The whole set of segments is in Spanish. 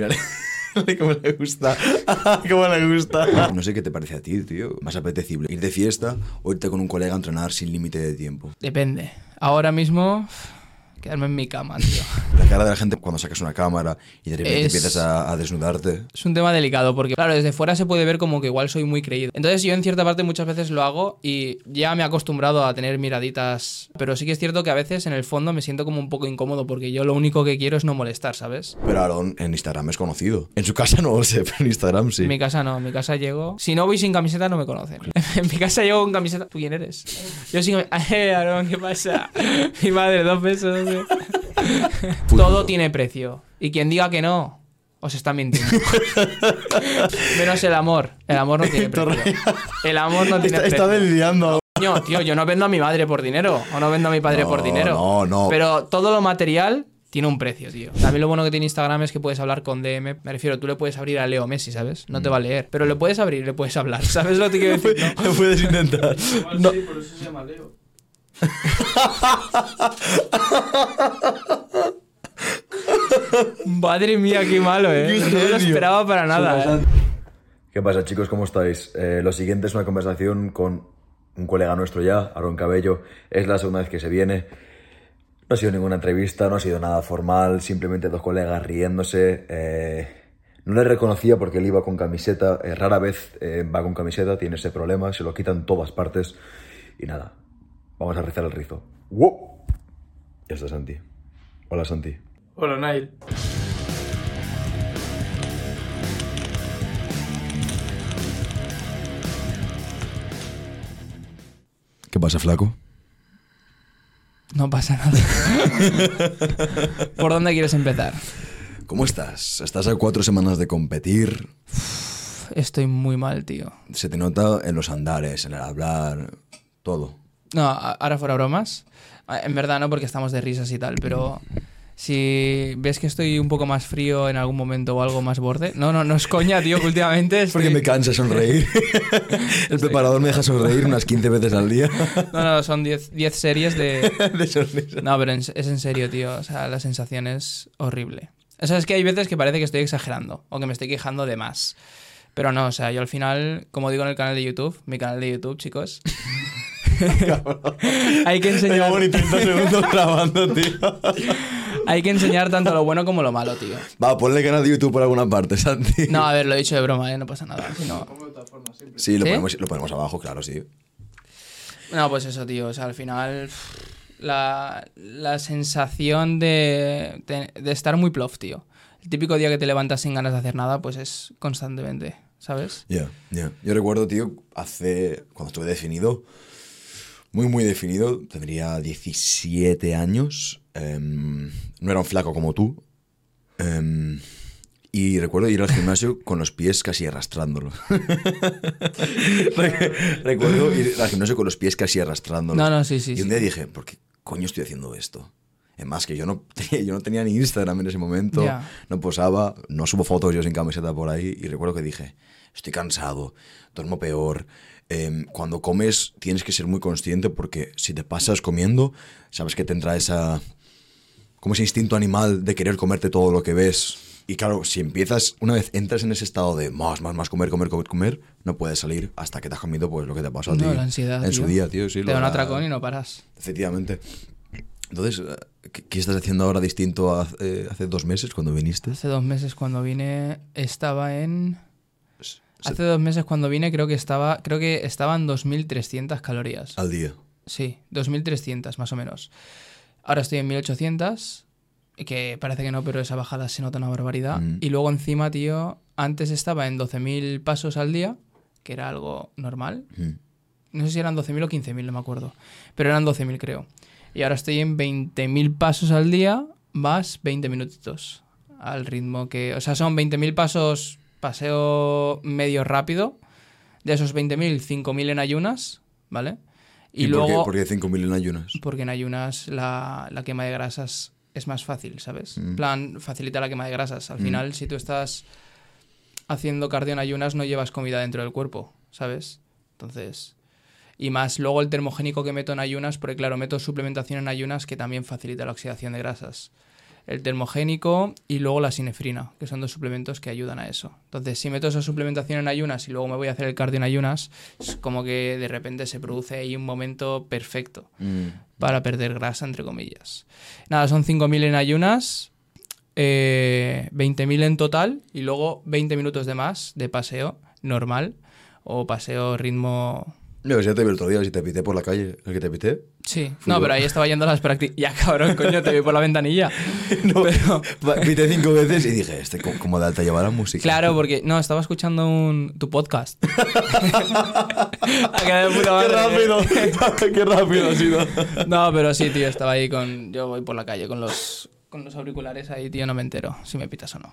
Mira, cómo le gusta. cómo le gusta. No sé qué te parece a ti, tío. Más apetecible, ir de fiesta o irte con un colega a entrenar sin límite de tiempo. Depende. Ahora mismo, quedarme en mi cama, tío. La cara de la gente cuando sacas una cámara y de repente Es- empiezas a, a desnudarte. Es un tema delicado porque, claro, desde fuera se puede ver como que igual soy muy creído. Entonces yo en cierta parte muchas veces lo hago y ya me he acostumbrado a tener miraditas. Pero sí que es cierto que a veces en el fondo me siento como un poco incómodo porque yo lo único que quiero es no molestar, ¿sabes? Pero Aaron en Instagram es conocido. En su casa no lo sé, pero en Instagram sí. En mi casa no, en mi casa llego. Si no voy sin camiseta no me conocen. en mi casa llego con camiseta. ¿Tú quién eres? Yo sin ¡Eh, Aarón, ¿qué pasa? mi madre, dos pesos. Todo tiene precio. Y quien diga que no, os está mintiendo. Menos el amor. El amor no tiene precio. El amor no tiene Está, está precio. desviando. Coño, tío, yo no vendo a mi madre por dinero. O no vendo a mi padre No, por dinero. no, no. Pero todo lo material tiene un precio, tío. También lo bueno que tiene Instagram es que puedes hablar con DM. Me refiero, tú le puedes abrir a Leo Messi, ¿sabes? No te Mm. va a leer. Pero le puedes abrir, le puedes hablar. ¿Sabes lo que quiero decir? No. Lo puedes intentar. No. por eso se llama Leo. Madre mía, qué malo, eh. No me lo esperaba para nada, eh. ¿Qué pasa, chicos? ¿Cómo estáis? Eh, lo siguiente es una conversación con un colega nuestro ya, Aaron Cabello. Es la segunda vez que se viene. No ha sido ninguna entrevista, no ha sido nada formal, simplemente dos colegas riéndose. Eh, no le reconocía porque él iba con camiseta. rara vez va con camiseta, tiene ese problema, se lo quitan todas partes. Y nada, vamos a rizar el rizo. ¡Wow! Ya está Santi. Hola, Santi. Hola, Nail. ¿Qué pasa, flaco? No pasa nada. ¿Por dónde quieres empezar? ¿Cómo estás? Estás a cuatro semanas de competir. Estoy muy mal, tío. Se te nota en los andares, en el hablar, todo. No, ahora fuera bromas. Ah, En verdad no, porque estamos de risas y tal, pero si ves que estoy un poco más frío en algún momento o algo más borde. No, no, no es coña, tío, que últimamente estoy... Porque me cansa sonreír. el preparador me deja sonreír unas 15 veces al día. No, no, son 10 10 series de... de sonrisa. No, pero es en serio, tío. O sea, la sensación es horrible. O sea, es que hay veces que parece que estoy exagerando o que me estoy quejando de más. Pero no, o sea, yo al final, como digo en el canal de YouTube, mi canal de YouTube, chicos, hay que enseñar... Llevo ni 30 segundos grabando, tío. Hay que enseñar tanto lo bueno como lo malo, tío. Va, ponle canal de YouTube por alguna parte, Santi. No, a ver, lo he dicho de broma, ¿eh? no pasa nada. Sí, lo, ¿Sí? Ponemos, lo ponemos abajo, claro, sí. No, pues eso, tío. O sea, al final, la, la sensación de, de, de estar muy plof, tío. El típico día que te levantas sin ganas de hacer nada, pues es constantemente, ¿sabes? Ya, ya. Yo recuerdo, tío, hace. Cuando estuve definido, muy, muy definido, tendría 17 años. em, no era un flaco como tú. em, y recuerdo ir al gimnasio con los pies casi arrastrándolos. Re- recuerdo ir al gimnasio con los pies casi arrastrándolos. No, no, sí, sí, Y un sí. día dije, ¿por qué coño estoy haciendo esto? Es más, que yo no, tenía, yo no tenía ni Instagram en ese momento, no posaba, no subo fotos yo sin camiseta por ahí. Y recuerdo que dije, estoy cansado, duermo peor. Em, cuando comes tienes que ser muy consciente porque si te pasas comiendo, sabes que tendrá esa, como ese instinto animal de querer comerte todo lo que ves. Y claro, si empiezas, una vez entras en ese estado de más, más, más, comer, comer, comer, comer, no puedes salir hasta que te has comido pues lo que te pasó a ti. No, la ansiedad. En tío. su día, tío, sí. Te lo da un da- atracón y no paras. Efectivamente. Entonces, eh, ¿qué, qué estás haciendo ahora distinto a hace, hace dos meses cuando viniste? Hace dos meses cuando vine estaba en... Hace dos meses cuando vine creo que estaba creo que estaban 2.300 calorías. Al día. Sí, 2.300 más o menos. Ahora estoy en 1.800, que parece que no, pero esa bajada se nota una barbaridad. Mm. Y luego encima, tío, antes estaba en 12.000 pasos al día, que era algo normal. Mm. No sé si eran 12.000 o 15.000, no me acuerdo. Pero eran 12.000 creo. Y ahora estoy en 20.000 pasos al día más 20 minutitos. Al ritmo que... O sea, son 20.000 pasos paseo medio rápido. De esos 20.000, 5.000 en ayunas, ¿vale? ¿Y, Y, por luego... qué? Porque 5.000 en ayunas. Porque en ayunas la, la quema de grasas es más fácil, ¿sabes? En Mm. plan, facilita la quema de grasas. Al final, si tú estás haciendo cardio en ayunas, no llevas comida dentro del cuerpo, ¿sabes? Entonces... Y más luego el termogénico que meto en ayunas, porque claro, meto suplementación en ayunas que también facilita la oxidación de grasas. El termogénico y luego la sinefrina, que son dos suplementos que ayudan a eso. Entonces, si meto esa suplementación en ayunas y luego me voy a hacer el cardio en ayunas, es como que de repente se produce ahí un momento perfecto Mm. para perder grasa, entre comillas. Nada, son 5.000 en ayunas, eh, 20.000 en total y luego 20 minutos de más de paseo normal o paseo ritmo... Que sé, te vi el otro día, si te pité por la calle, el que te pité. Sí, Fútbol. no, pero ahí estaba yendo a las prácticas. Ya, cabrón, coño, te vi por la ventanilla. No, Pero- pité cinco veces y dije, este, ¿cómo- ¿cómo de alta lleva la música? Claro, porque no, estaba escuchando un, tu podcast. Acá de puta Qué madre. rápido, qué rápido ha sido. No, pero sí, tío, estaba ahí con. Yo voy por la calle con los, con los auriculares ahí, tío, no me entero si me pitas o no.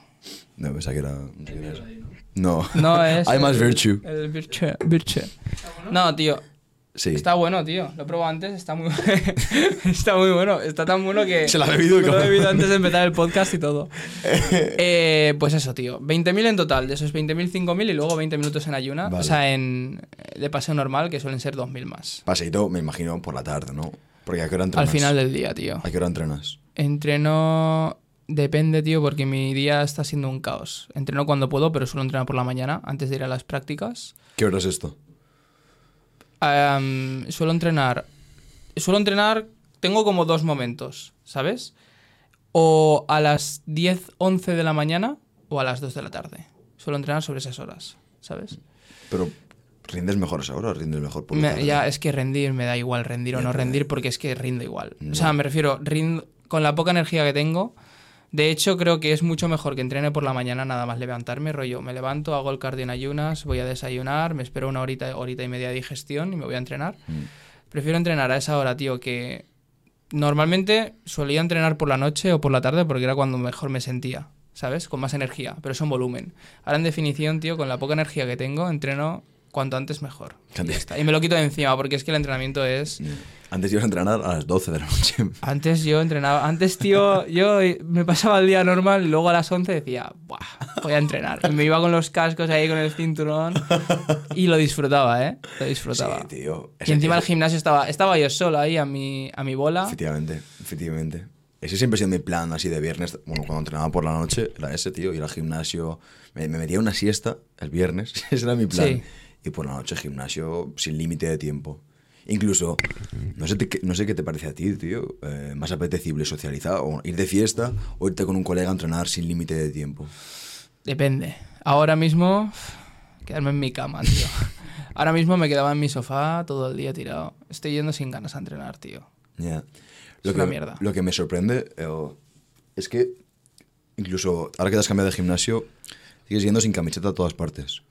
No, pensaba que era... qué. No. No es. Hay más virtue. El virtue. virtue. No, tío. Sí. Está bueno, tío. Lo he probado antes, está muy Está muy bueno. Está tan bueno que. Se lo ha bebido, me Lo he bebido antes de empezar el podcast y todo. Eh, pues eso, tío. 20.000 en total. De esos 20.000, 5.000 y luego 20 minutos en ayuna. Vale. O sea, en de paseo normal, que suelen ser 2.000 más. Paseito, me imagino, por la tarde, ¿no? Porque ¿a qué hora Al entrenas? final del día, tío. ¿A qué hora entrenas? Entreno. Depende, tío, porque mi día está siendo un caos. Entreno cuando puedo, pero suelo entrenar por la mañana, antes de ir a las prácticas. ¿Qué hora es esto? Am, suelo entrenar. Suelo entrenar. Tengo como dos momentos, ¿sabes? O a las 10, 11 de la mañana o a las 2 de la tarde. Suelo entrenar sobre esas horas, ¿sabes? Pero rindes mejor esa hora, rindes mejor por Me- ya es que rendir me da igual, rendir o no rendir, porque es que rindo igual. No. O sea, me refiero, rindo, con la poca energía que tengo. De hecho, creo que es mucho mejor que entrene por la mañana nada más levantarme, rollo. Me levanto, hago el cardio en ayunas, voy a desayunar, me espero una horita, horita y media de digestión y me voy a entrenar. Mm. Prefiero entrenar a esa hora, tío, que normalmente solía entrenar por la noche o por la tarde porque era cuando mejor me sentía, ¿sabes? Con más energía, pero eso en volumen. Ahora en definición, tío, con la poca energía que tengo, entreno cuanto antes mejor. Y, ya está. Y me lo quito de encima porque es que el entrenamiento es... Antes ibas a entrenar a las 12 de la noche. Antes yo entrenaba, antes tío, yo me pasaba el día normal y luego a las 11 decía, Buah, voy a entrenar. Y me iba con los cascos ahí con el cinturón y lo disfrutaba, ¿eh? Lo disfrutaba. Sí, tío. Y encima el gimnasio estaba, estaba yo solo ahí a mi, a mi bola. Efectivamente, efectivamente. Ese siempre ha sido mi plan así de viernes. Bueno, cuando entrenaba por la noche era ese, tío. Ir al gimnasio. Me, me metía una siesta el viernes. ese era mi plan. Sí. Y por la noche gimnasio sin límite de tiempo. Incluso, no sé, te- qué- no sé qué te parece a ti, tío. eh, más apetecible socializar o ir de fiesta o irte con un colega a entrenar sin límite de tiempo. Depende. Ahora mismo, quedarme en mi cama, tío. Ahora mismo me quedaba en mi sofá todo el día tirado. Estoy yendo sin ganas a entrenar, tío. Ya. Es que, una mierda. Lo que me sorprende eh, es que incluso ahora que te has cambiado de gimnasio, sigues yendo sin camiseta a todas partes.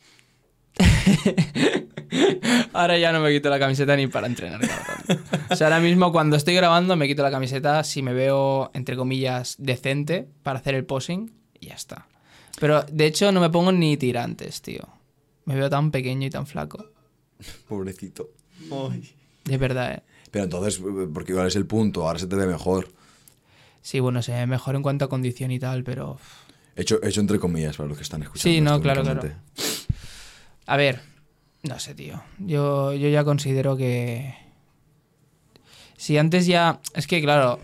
Ahora ya no me quito la camiseta ni para entrenar, cabrón. O sea, ahora mismo cuando estoy grabando me quito la camiseta si me veo, entre comillas, decente para hacer el posing y ya está. Pero de hecho no me pongo ni tirantes, tío. Me veo tan pequeño y tan flaco. Pobrecito. De verdad, eh. Pero entonces, porque igual es el punto, ahora se te ve mejor. Sí, bueno, se ve mejor en cuanto a condición y tal, pero... Hecho, hecho entre comillas para los que están escuchando. Sí, no, esto claro, únicamente. A ver, no sé, tío. Yo, yo ya considero que. Si antes ya. Es que, claro.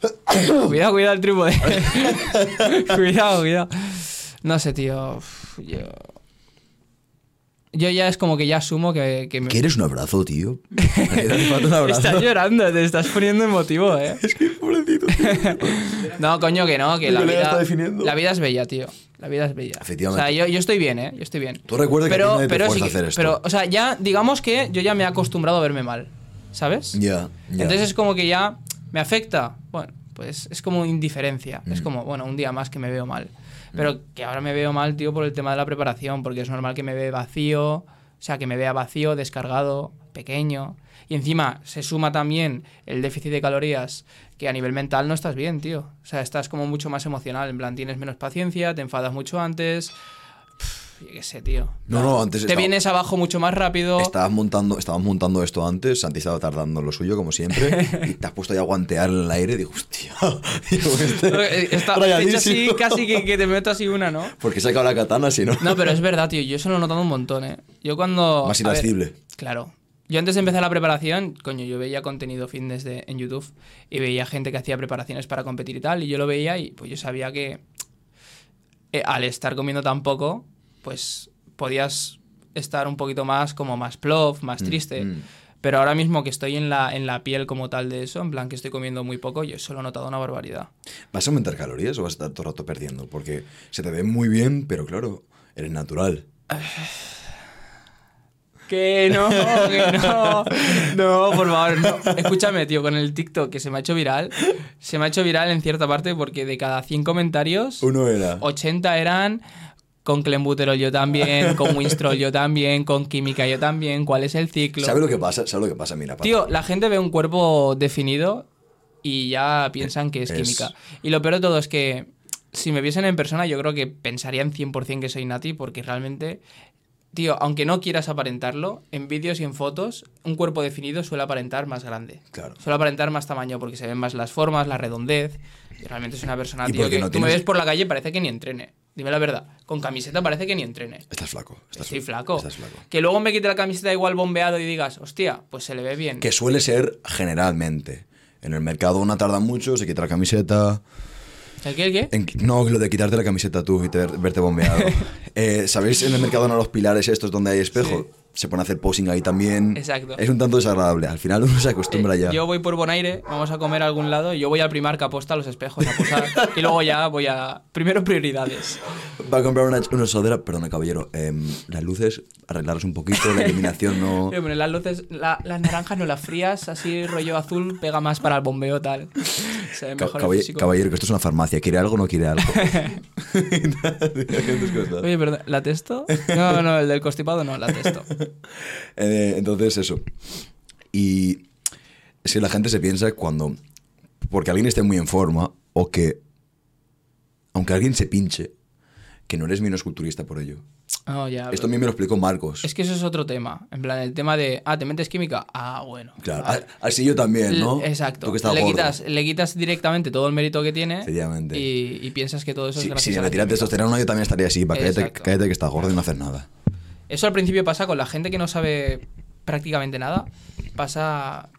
cuidado, cuidado el trípode. cuidado, cuidado. No sé, tío. Uf, Yo. Yo ya es como que ya asumo que, que me. ¿Quieres un abrazo, tío? Falta un abrazo. Estás llorando, te estás poniendo emotivo, eh. Es que pobrecito. No, coño, que no, que la vida, la vida es bella, tío. La vida es bella. Efectivamente. O sea, yo, yo estoy bien, ¿eh? Yo estoy bien. Tú recuerda que a ti pero, te pero fuerza sí que- hacer esto. Pero, o sea, ya, digamos que yo ya me he acostumbrado a verme mal, ¿sabes? Ya, ya. Entonces es como que ya me afecta. Bueno, pues es como indiferencia. Es Mm. como, bueno, un día más que me veo mal. Pero que ahora me veo mal, tío, por el tema de la preparación, porque es normal que me vea vacío, o sea, que me vea vacío, descargado, pequeño. Y encima se suma también el déficit de calorías, que a nivel mental no estás bien, tío. O sea, estás como mucho más emocional, en plan, tienes menos paciencia, te enfadas mucho antes. Yo qué sé, tío. No, no, antes Te estaba- vienes abajo mucho más rápido. Estabas montando, estabas montando esto antes, Santi estaba tardando lo suyo, como siempre, y te has puesto ya a guantear en el aire. Digo, hostia. Digo, este, Eh, Está hecho así, casi que, que te meto así una, ¿no? Porque he sacado la katana, si no. No, pero es verdad, tío. Yo eso lo he notado un montón, ¿eh? Yo cuando... Más ver, irascible. claro. Yo antes de empezar la preparación, coño, yo veía contenido fitness de, en YouTube y veía gente que hacía preparaciones para competir y tal, y yo lo veía y pues yo sabía que eh, al estar comiendo tan poco, pues podías estar un poquito más como más plof, más triste. mm. Pero ahora mismo que estoy en la, en la piel como tal de eso, en plan que estoy comiendo muy poco, yo solo he notado una barbaridad. ¿Vas a aumentar calorías o vas a estar todo el rato perdiendo? Porque se te ve muy bien, pero claro, eres natural. Que no, que no. No, por favor, no. Escúchame, tío, con el TikTok que se me ha hecho viral, se me ha hecho viral en cierta parte porque de cada 100 comentarios, Uno era. 80 eran con Clenbuterol yo también, con Winstrol yo también, con Química yo también, ¿cuál es el ciclo? ¿Sabes lo que pasa? ¿Sabes lo que pasa? Mira. Tío, la gente ve un cuerpo definido y ya piensan que es, Es- química. Y lo peor de todo es que si me viesen en persona, yo creo que pensarían 100% que soy Nati, porque realmente, tío, aunque no quieras aparentarlo, en vídeos y en fotos, un cuerpo definido suele aparentar más grande. Claro. Suele aparentar más tamaño porque se ven más las formas, la redondez. Y realmente es una persona, tío, que no tú me ves por la calle parece que ni entrene. Dime la verdad. Con camiseta parece que ni entrene. Estás flaco. Estás Estoy flaco. Estás flaco. Que luego me quite la camiseta igual bombeado y digas, hostia, pues se le ve bien. Que suele ser generalmente. En el mercado una tarda mucho, se quita la camiseta. ¿El qué? ¿El qué? En- no, lo de quitarte la camiseta tú y te- verte bombeado. Eh, ¿Sabéis en el mercado no los pilares estos donde hay espejo? Se pone a hacer posing ahí también. Exacto. Es un tanto desagradable. Al final uno se acostumbra Eh, ya. Yo voy por Bonaire, vamos a comer a algún lado, y yo voy al Primark a apostar los espejos a posar, y luego ya voy a... Primero prioridades. Va a comprar una, una sudadera. Perdona, caballero. em, las luces, arreglarlas un poquito. La iluminación no. Voy a poner las luces, la- las naranjas no las frías, así rollo azul, pega más para el bombeo tal. Se ve el caballero, que esto es una farmacia. ¿Quiere algo o no quiere algo? Oye, perdón, ¿la testo? No, no, el del constipado no, la testo. Eh, entonces, eso. Y que la gente se piensa cuando. Porque alguien esté muy en forma o que. Aunque alguien se pinche, que no eres menos culturista por ello. Oh, ya. Esto a mí me lo explicó Marcos. Es que eso es otro tema. En plan, el tema de, ah, ¿te metes química? Ah, bueno. Claro, vale. así yo también, ¿no? L- Exacto. Tú que le, quitas, le quitas directamente todo el mérito que tiene y, y piensas que todo eso Si, es gracias si a me la tiras química. testosterona, yo también estaría así. Cállate, cállate que estás gordo y no haces nada. Eso al principio pasa con la gente que no sabe prácticamente nada. Pasa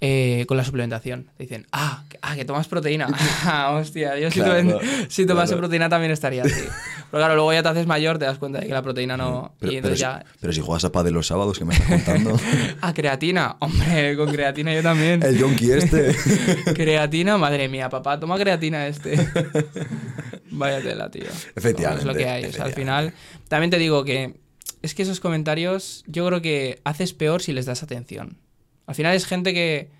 eh, con la suplementación. Dicen, ah, que, ah, que tomas proteína. Ah, hostia, yo si, tomase claro. proteína también estaría así. Pero claro, luego ya te haces mayor, te das cuenta de que la proteína no... Pero, y pero entonces si, ya... pero si juegas a pádel los sábados, que me estás contando? Ah, creatina. Hombre, con creatina yo también. El yonki este. Creatina, madre mía, papá, toma creatina este. Vaya tela, tío. Efectivamente, Es lo que hay. O sea, al final, también te digo que es que esos comentarios yo creo que haces peor si les das atención. Al final es gente que,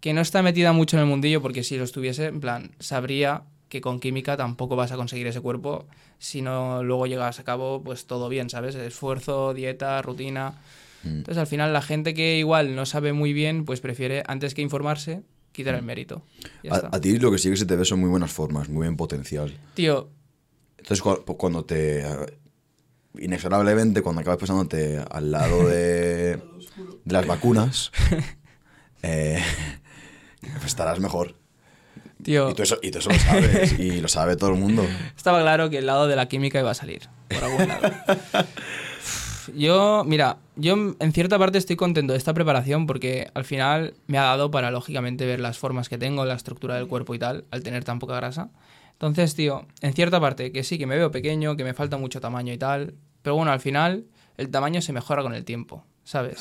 que no está metida mucho en el mundillo porque si lo estuviese, en plan, sabría que con química tampoco vas a conseguir ese cuerpo si no luego llegas a cabo pues todo bien, ¿sabes? Esfuerzo, dieta, rutina. Mm. Entonces al final la gente que igual no sabe muy bien pues prefiere antes que informarse quitar el mérito. Ya está. A, a ti lo que sí que se te ve son muy buenas formas, muy buen potencial. Tío, Entonces, cu- cuando te. Inexorablemente, cuando acabas pasándote al lado de, de las vacunas, eh, pues estarás mejor. tío, Y tú, eso, y tú eso lo sabes, y lo sabe todo el mundo. estaba claro que el lado de la química iba a salir por algún lado. Yo, mira, yo en cierta parte estoy contento de esta preparación porque al final me ha dado para, lógicamente, ver las formas que tengo, la estructura del cuerpo y tal, al tener tan poca grasa. Entonces, tío, en cierta parte, que sí, que me veo pequeño, que me falta mucho tamaño y tal, pero bueno, al final el tamaño se mejora con el tiempo, ¿sabes?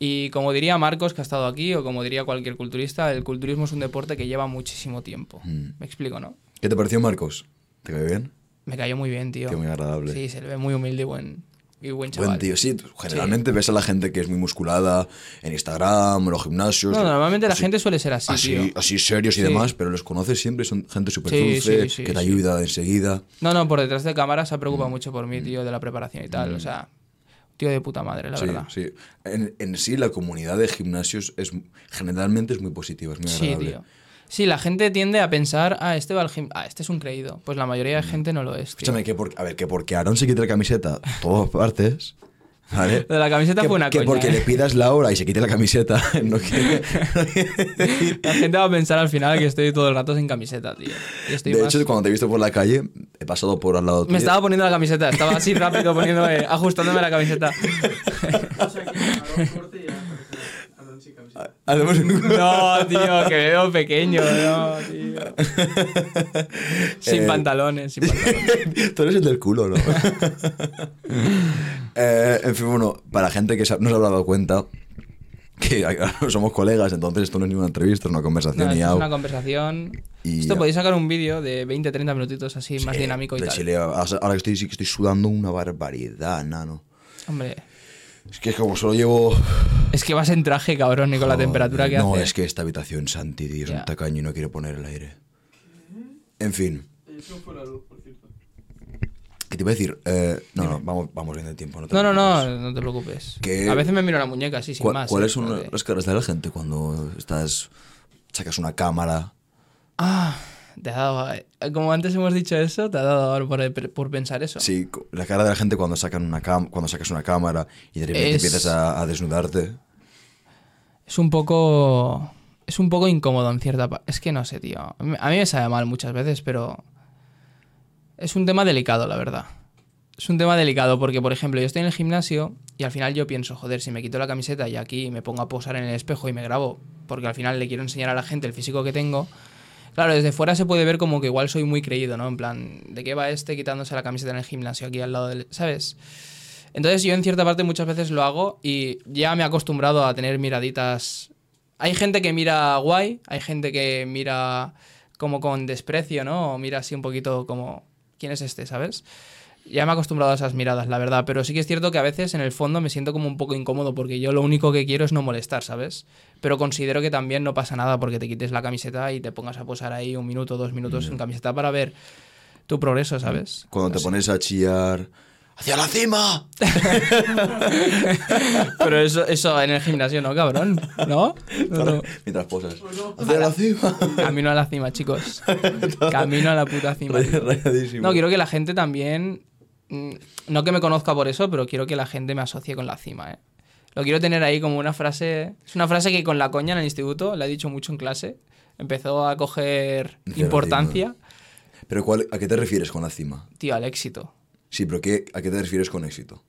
Y como diría Marcos, que ha estado aquí, o como diría cualquier culturista, el culturismo es un deporte que lleva muchísimo tiempo. Mm. Me explico, ¿no? ¿Qué te pareció, Marcos? ¿Te cae bien? Me cayó muy bien, tío. Tío, muy agradable. Sí, se le ve muy humilde y buen, y buen chaval. Buen tío, sí. Generalmente ves a la gente que es muy musculada en Instagram, en los gimnasios. No, normalmente la gente suele ser así, así, tío. así serios y Sí. demás, pero los conoces siempre, son gente súper dulce, sí, que te ayuda enseguida. No, no, por detrás de cámara se ha preocupado mucho por mí, tío, de la preparación y tal. O sea, tío de puta madre, la Mm. sí, verdad. sí. En, en sí, la comunidad de gimnasios es generalmente es muy positiva, es muy Sí, agradable. tío. Sí, la gente tiende a pensar, ah, este va al gim... Ah, este es un creído. Pues la mayoría de gente no lo es, tío. Escúchame, que por- a ver, que porque Aaron se quite la camiseta todas partes, ¿vale? Lo de la camiseta que, fue una que coña, porque ¿eh? le pidas la hora y se quite la camiseta, no quiere... La gente va a pensar al final que estoy todo el rato sin camiseta, tío. Estoy De más- hecho, cuando te he visto por la calle, he pasado por al lado tuyo. Me estaba poniendo la camiseta, estaba así rápido poniéndome, ajustándome la camiseta. O sea que Aaron corte ya. Hacemos un... No, tío, que me veo pequeño, no, tío. Sin Eh, pantalones, sin pantalones. Tú eres el del culo, ¿no? Eh, en fin, bueno, para gente que no se habrá dado cuenta que somos colegas, entonces esto no es ni una entrevista, es una conversación No, y es una conversación. Y esto podéis sacar un vídeo de 20-30 minutitos así, más dinámico y de tal. Chile, ahora que estoy, sí que estoy sudando una barbaridad, nano. Hombre, Es que como solo llevo... es que vas en traje, cabrón, y con la temperatura que no, hace. es que esta habitación, Santi, tío, es Ya. un tacaño y no quiere poner el aire. En fin. ¿Qué te iba a decir? Eh, no, no, vamos, vamos bien de tiempo. te No, no, preocupes. no, no te preocupes. Que- A veces me miro la muñeca así, sin ¿Cuál- más. ¿Cuáles ¿eh? son las caras de la gente cuando estás... sacas una cámara? Ah, te ha dado. Como antes hemos dicho eso, te ha dado por, por pensar eso. Sí, la cara de la gente cuando, sacan una cam- cuando sacas una cámara y de repente Es- empiezas a, a desnudarte. Es un poco. Es un poco incómodo en cierta parte. Es que no sé, tío. A mí a mí me sabe mal muchas veces, pero. Es un tema delicado, la verdad. Es un tema delicado porque, por ejemplo, yo estoy en el gimnasio y al final yo pienso, joder, si me quito la camiseta y aquí me pongo a posar en el espejo y me grabo, porque al final le quiero enseñar a la gente el físico que tengo. Claro, desde fuera se puede ver como que igual soy muy creído, ¿no? En plan, ¿de qué va este quitándose la camiseta en el gimnasio aquí al lado del. ¿Sabes? Entonces yo en cierta parte muchas veces lo hago y ya me he acostumbrado a tener miraditas. Hay gente que mira guay, hay gente que mira como con desprecio, ¿no? O mira así un poquito como, ¿quién es este, sabes? Ya me he acostumbrado a esas miradas, la verdad, pero sí que es cierto que a veces en el fondo me siento como un poco incómodo porque yo lo único que quiero es no molestar, ¿sabes? Pero considero que también no pasa nada porque te quites la camiseta y te pongas a posar ahí un minuto, dos minutos en camiseta para ver tu progreso, ¿sabes? Cuando te pones a chillar... ¡Hacia la cima! Pero eso, eso en el gimnasio no, cabrón, ¿no? No, no. Mientras posas. ¡Hacia la cima! Camino a la cima, chicos. Camino a la puta cima. Rayadísimo. No, quiero que la gente también. Mm, No que me conozca por eso, pero quiero que la gente me asocie con la cima, ¿eh? Lo quiero tener ahí como una frase. Es una frase que con la coña en el instituto, la he dicho mucho en clase. Empezó a coger importancia, ¿Pero cuál, a qué te refieres con la cima? tío, al éxito. Sí, pero ¿qué, ¿a qué te refieres con éxito?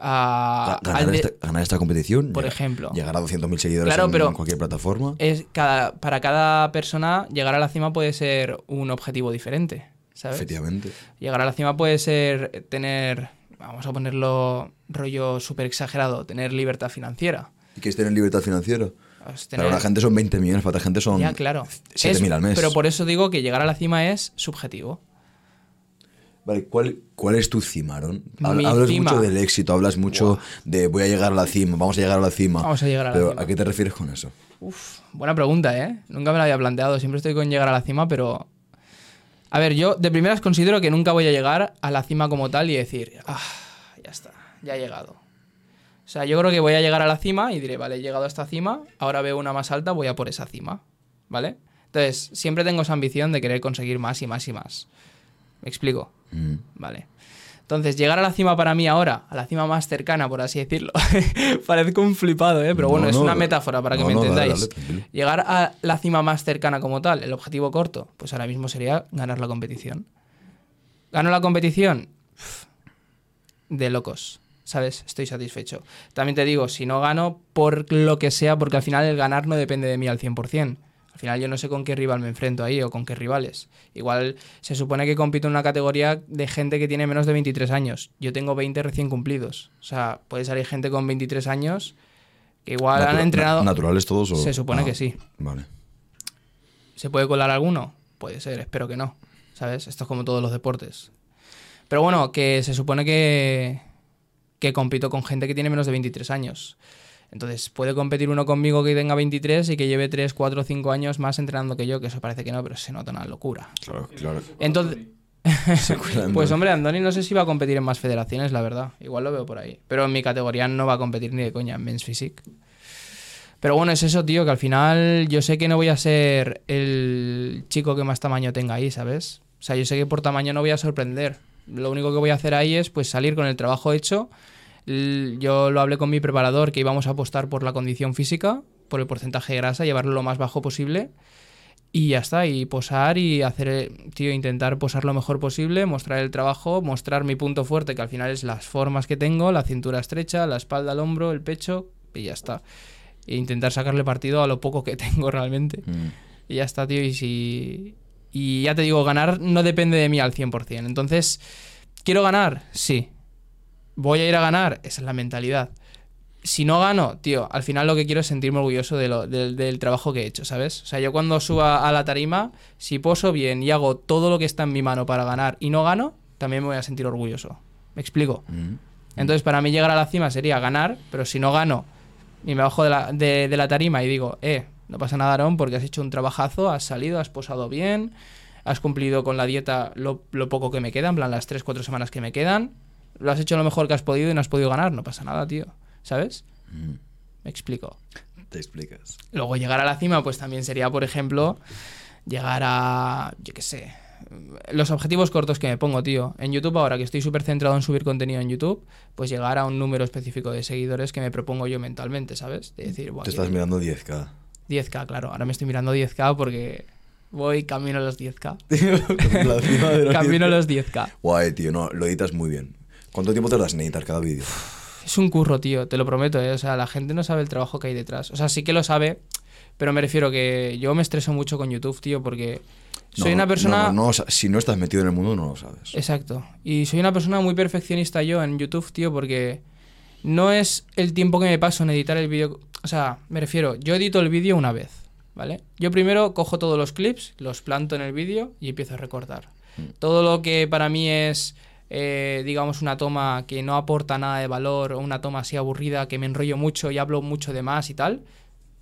A- ¿Ganar, de- esta, ganar esta competición? Por Llegar- ejemplo. Llegar a 200.000 seguidores Claro, en, pero- en cualquier plataforma. es cada, para cada persona, llegar a la cima puede ser un objetivo diferente, ¿sabes? Efectivamente. Llegar a la cima puede ser tener, vamos a ponerlo rollo súper exagerado, tener libertad financiera. ¿Y qué es tener libertad financiera? Pues Para tener- una gente son 20 millones, para otra gente son Ya, claro. 7.000 Es- al mes. Pero por eso digo que llegar a la cima es subjetivo. Vale, ¿cuál, ¿cuál es tu cima, Aaron? Hablas cima. mucho del éxito, hablas mucho de voy a llegar a la cima, vamos a llegar a la cima. Vamos a llegar a la pero cima. ¿a qué te refieres con eso? Uf, buena pregunta, ¿eh? Nunca me la había planteado. Siempre estoy con llegar a la cima, pero... A ver, yo de primeras considero que nunca voy a llegar a la cima como tal y decir, ah, ya está, ya he llegado. O sea, yo creo que voy a llegar a la cima y diré, vale, he llegado a esta cima, ahora veo una más alta, voy a por esa cima, ¿vale? Entonces, siempre tengo esa ambición de querer conseguir más y más y más. ¿Me explico? Mm. Vale. Entonces, llegar a la cima para mí ahora, a la cima más cercana, por así decirlo, parezco un flipado, ¿eh? Pero bueno, No, es no, una metáfora para que No, me entendáis. llegar a la cima más cercana como tal, el objetivo corto, pues ahora mismo sería ganar la competición. ¿Gano la competición? De locos, ¿sabes? Estoy satisfecho. También te digo, si no gano, por lo que sea, porque al final el ganar no depende de mí al 100%. Al final yo no sé con qué rival me enfrento ahí o con qué rivales. Igual se supone que compito en una categoría de gente que tiene menos de 23 años. Yo tengo 20 recién cumplidos. O sea, puede salir gente con 23 años que igual han entrenado... na- ¿Naturales todos o...? Se supone Ah, que sí. Vale. ¿Se puede colar alguno? Puede ser, espero que no. ¿Sabes? Esto es como todos los deportes. Pero bueno, que se supone que, que compito con gente que tiene menos de 23 años. Entonces, puede competir uno conmigo que tenga 23 y que lleve 3, 4, 5 años más entrenando que yo, que eso parece que no, pero se nota una locura. Claro, claro. Entonces, pues hombre, Andoni no sé si va a competir en más federaciones, la verdad. Igual lo veo por ahí. Pero en mi categoría no va a competir ni de coña en Men's Physique. Pero bueno, es eso, tío, que al final yo sé que no voy a ser el chico que más tamaño tenga ahí, ¿sabes? O sea, yo sé que por tamaño no voy a sorprender. Lo único que voy a hacer ahí es pues salir con el trabajo hecho. Yo lo hablé con mi preparador que íbamos a apostar por la condición física, por el porcentaje de grasa, llevarlo lo más bajo posible. Y ya está, y posar y hacer, eh, tío, intentar posar lo mejor posible, mostrar el trabajo, mostrar mi punto fuerte, que al final es las formas que tengo, la cintura estrecha, la espalda, el hombro, el pecho, y ya está. E intentar sacarle partido a lo poco que tengo realmente. Mm. Y ya está, tío. Y si. Y ya te digo, ganar no depende de mí al 100%. Entonces, ¿quiero ganar? Sí. ¿Voy a ir a ganar? Esa es la mentalidad. Si no gano, tío, al final lo que quiero es sentirme orgulloso de lo- del- del trabajo que he hecho, ¿sabes? O sea, yo cuando suba a la tarima, si poso bien y hago todo lo que está en mi mano para ganar y no gano, también me voy a sentir orgulloso. ¿Me explico? Mm. Entonces, para mí llegar a la cima sería ganar, pero si no gano y me bajo de la, de, de la tarima y digo, eh, no pasa nada, Aarón, porque has hecho un trabajazo, has salido, has posado bien, has cumplido con la dieta lo, lo poco que me queda, en plan las 3-4 semanas que me quedan, lo has hecho lo mejor que has podido y no has podido ganar, no pasa nada, tío, ¿sabes? Mm. Me explico. Te explicas. Luego llegar a la cima, pues también sería, por ejemplo, llegar a, yo qué sé, los objetivos cortos que me pongo, tío. En YouTube ahora que estoy súper centrado en subir contenido en YouTube, pues llegar a un número específico de seguidores que me propongo yo mentalmente, ¿sabes? De decir, "Buah, Te estás mirando 10k. 10k, claro. Ahora me estoy mirando 10k porque voy camino a los 10k. la cima de los Camino a 10K. los 10k. Guay, tío, no, lo editas muy bien. ¿Cuánto tiempo tardas en editar cada vídeo? Es un curro, tío, te lo prometo, ¿eh? O sea, la gente no sabe el trabajo que hay detrás. O sea, sí que lo sabe, pero me refiero que yo me estreso mucho con YouTube, tío, porque soy No, una persona... No, no, o sea, si no estás metido en el mundo, no lo sabes. Exacto. Y soy una persona muy perfeccionista yo en YouTube, tío, porque no es el tiempo que me paso en editar el vídeo. O sea, me refiero, yo edito el vídeo una vez, ¿vale? Yo primero cojo todos los clips, los planto en el vídeo y empiezo a recortar. Todo lo que para mí es, eh, digamos, una toma que no aporta nada de valor o una toma así aburrida, que me enrollo mucho y hablo mucho de más y tal,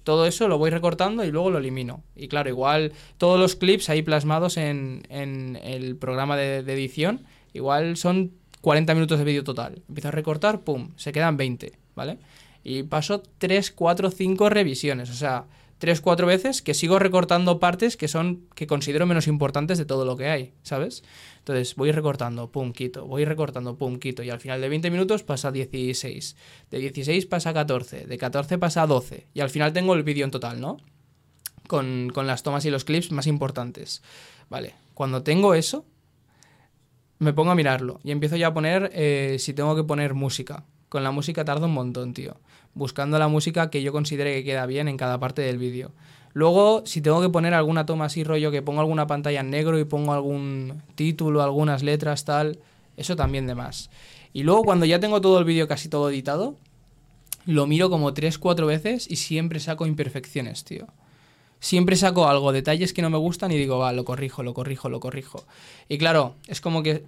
todo eso lo voy recortando y luego lo elimino. Y claro, igual todos los clips ahí plasmados en, en el programa de, de edición, igual son 40 minutos de vídeo total. Empiezo a recortar, pum, se quedan 20, ¿vale? Y paso 3, 4, 5 revisiones, o sea, 3, 4 veces que sigo recortando partes que son que considero menos importantes de todo lo que hay, ¿sabes? Entonces voy recortando, pum, quito, voy recortando, pum, quito, y al final de 20 minutos pasa a 16, de 16 pasa a 14, de 14 pasa a 12, y al final tengo el vídeo en total, ¿no? Con, con las tomas y los clips más importantes. Vale, cuando tengo eso, me pongo a mirarlo y empiezo ya a poner eh, si tengo que poner música. Con la música tardo un montón, tío. Buscando la música que yo considere que queda bien en cada parte del vídeo. Luego, si tengo que poner alguna toma así rollo, que pongo alguna pantalla en negro y pongo algún título, algunas letras, tal, eso también de más. Y luego cuando ya tengo todo el vídeo casi todo editado, lo miro como 3-4 veces y siempre saco imperfecciones, tío. Siempre saco algo, detalles que no me gustan y digo, va, lo corrijo, lo corrijo, lo corrijo. Y claro, es como que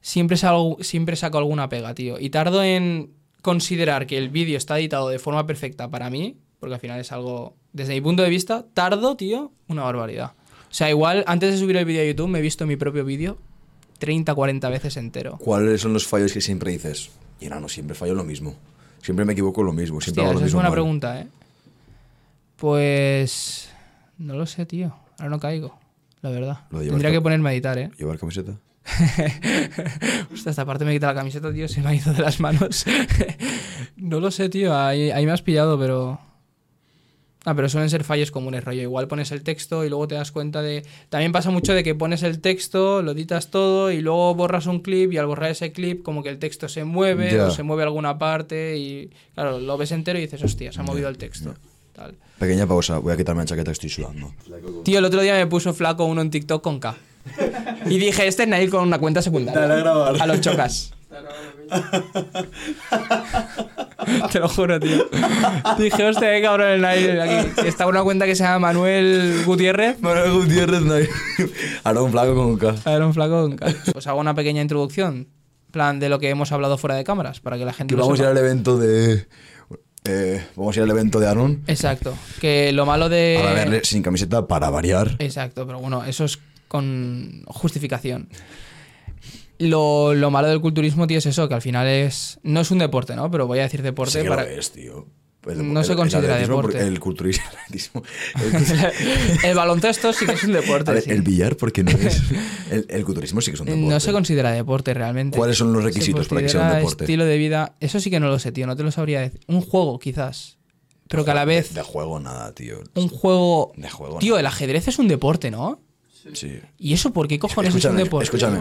siempre, siempre saco alguna pega, tío. Y tardo en considerar que el vídeo está editado de forma perfecta para mí, porque al final es algo, desde mi punto de vista, tardo, tío, una barbaridad. O sea, igual antes de subir el vídeo a YouTube me he visto mi propio vídeo 30, 40 veces entero. ¿Cuáles son los fallos que siempre dices? Y no, no, siempre fallo lo mismo. Siempre me equivoco lo mismo. Siempre Hostia, hago lo esa es mismo buena mal. pregunta, ¿eh? Pues... No lo sé, tío. Ahora no caigo, la verdad. Tendría que ponerme a editar, ¿eh? ¿Llevar camiseta? Hostia, esta parte me quita la camiseta, tío. Se me ha ido de las manos. no lo sé, tío. Ahí, ahí me has pillado, pero... Ah, pero suelen ser fallos comunes, rollo. Igual pones el texto y luego te das cuenta de... También pasa mucho de que pones el texto, lo editas todo y luego borras un clip y al borrar ese clip como que el texto se mueve o se mueve alguna parte y... Claro, lo ves entero y dices, hostia, se ha movido el texto. Tal. Pequeña pausa, voy a quitarme la chaqueta, estoy sudando. Tío, el otro día me puso flaco uno en TikTok con K. Y dije, este es Nail con una cuenta secundaria. Dale a grabar. A los chocas. Te lo juro, tío. Dije, hostia, qué cabrón el Nail aquí. Está una cuenta que se llama Manuel Gutiérrez. Manuel Gutiérrez. Ahora un flaco con K. A ver, un flaco con K. Pues hago una pequeña introducción. plan de lo que hemos hablado fuera de cámaras, para que la gente Que lo vamos a ir al evento de. eh, vamos a ir al evento de Aaron. Exacto. Que lo malo de... A verle sin camiseta para variar. Exacto, pero bueno, eso es con justificación. Lo, lo malo del culturismo, tío, es eso, que al final es. No es un deporte, ¿no? Pero voy a decir deporte Sí que para. lo es, tío. No se considera el deporte. El culturismo. el baloncesto sí que es un deporte. a ver, sí. el billar, porque no es. El, culturismo sí que es un deporte. No se considera deporte realmente. ¿Cuáles son los requisitos para que sea un deporte? Estilo de vida. Eso sí que no lo sé, tío. No te lo sabría decir. Un juego, quizás. Pero que a la vez. De, de juego nada, tío. Un juego. De juego Tío, el ajedrez es un deporte, ¿no? Sí. ¿Y eso por qué cojones Escúchame, es un deporte? escúchame.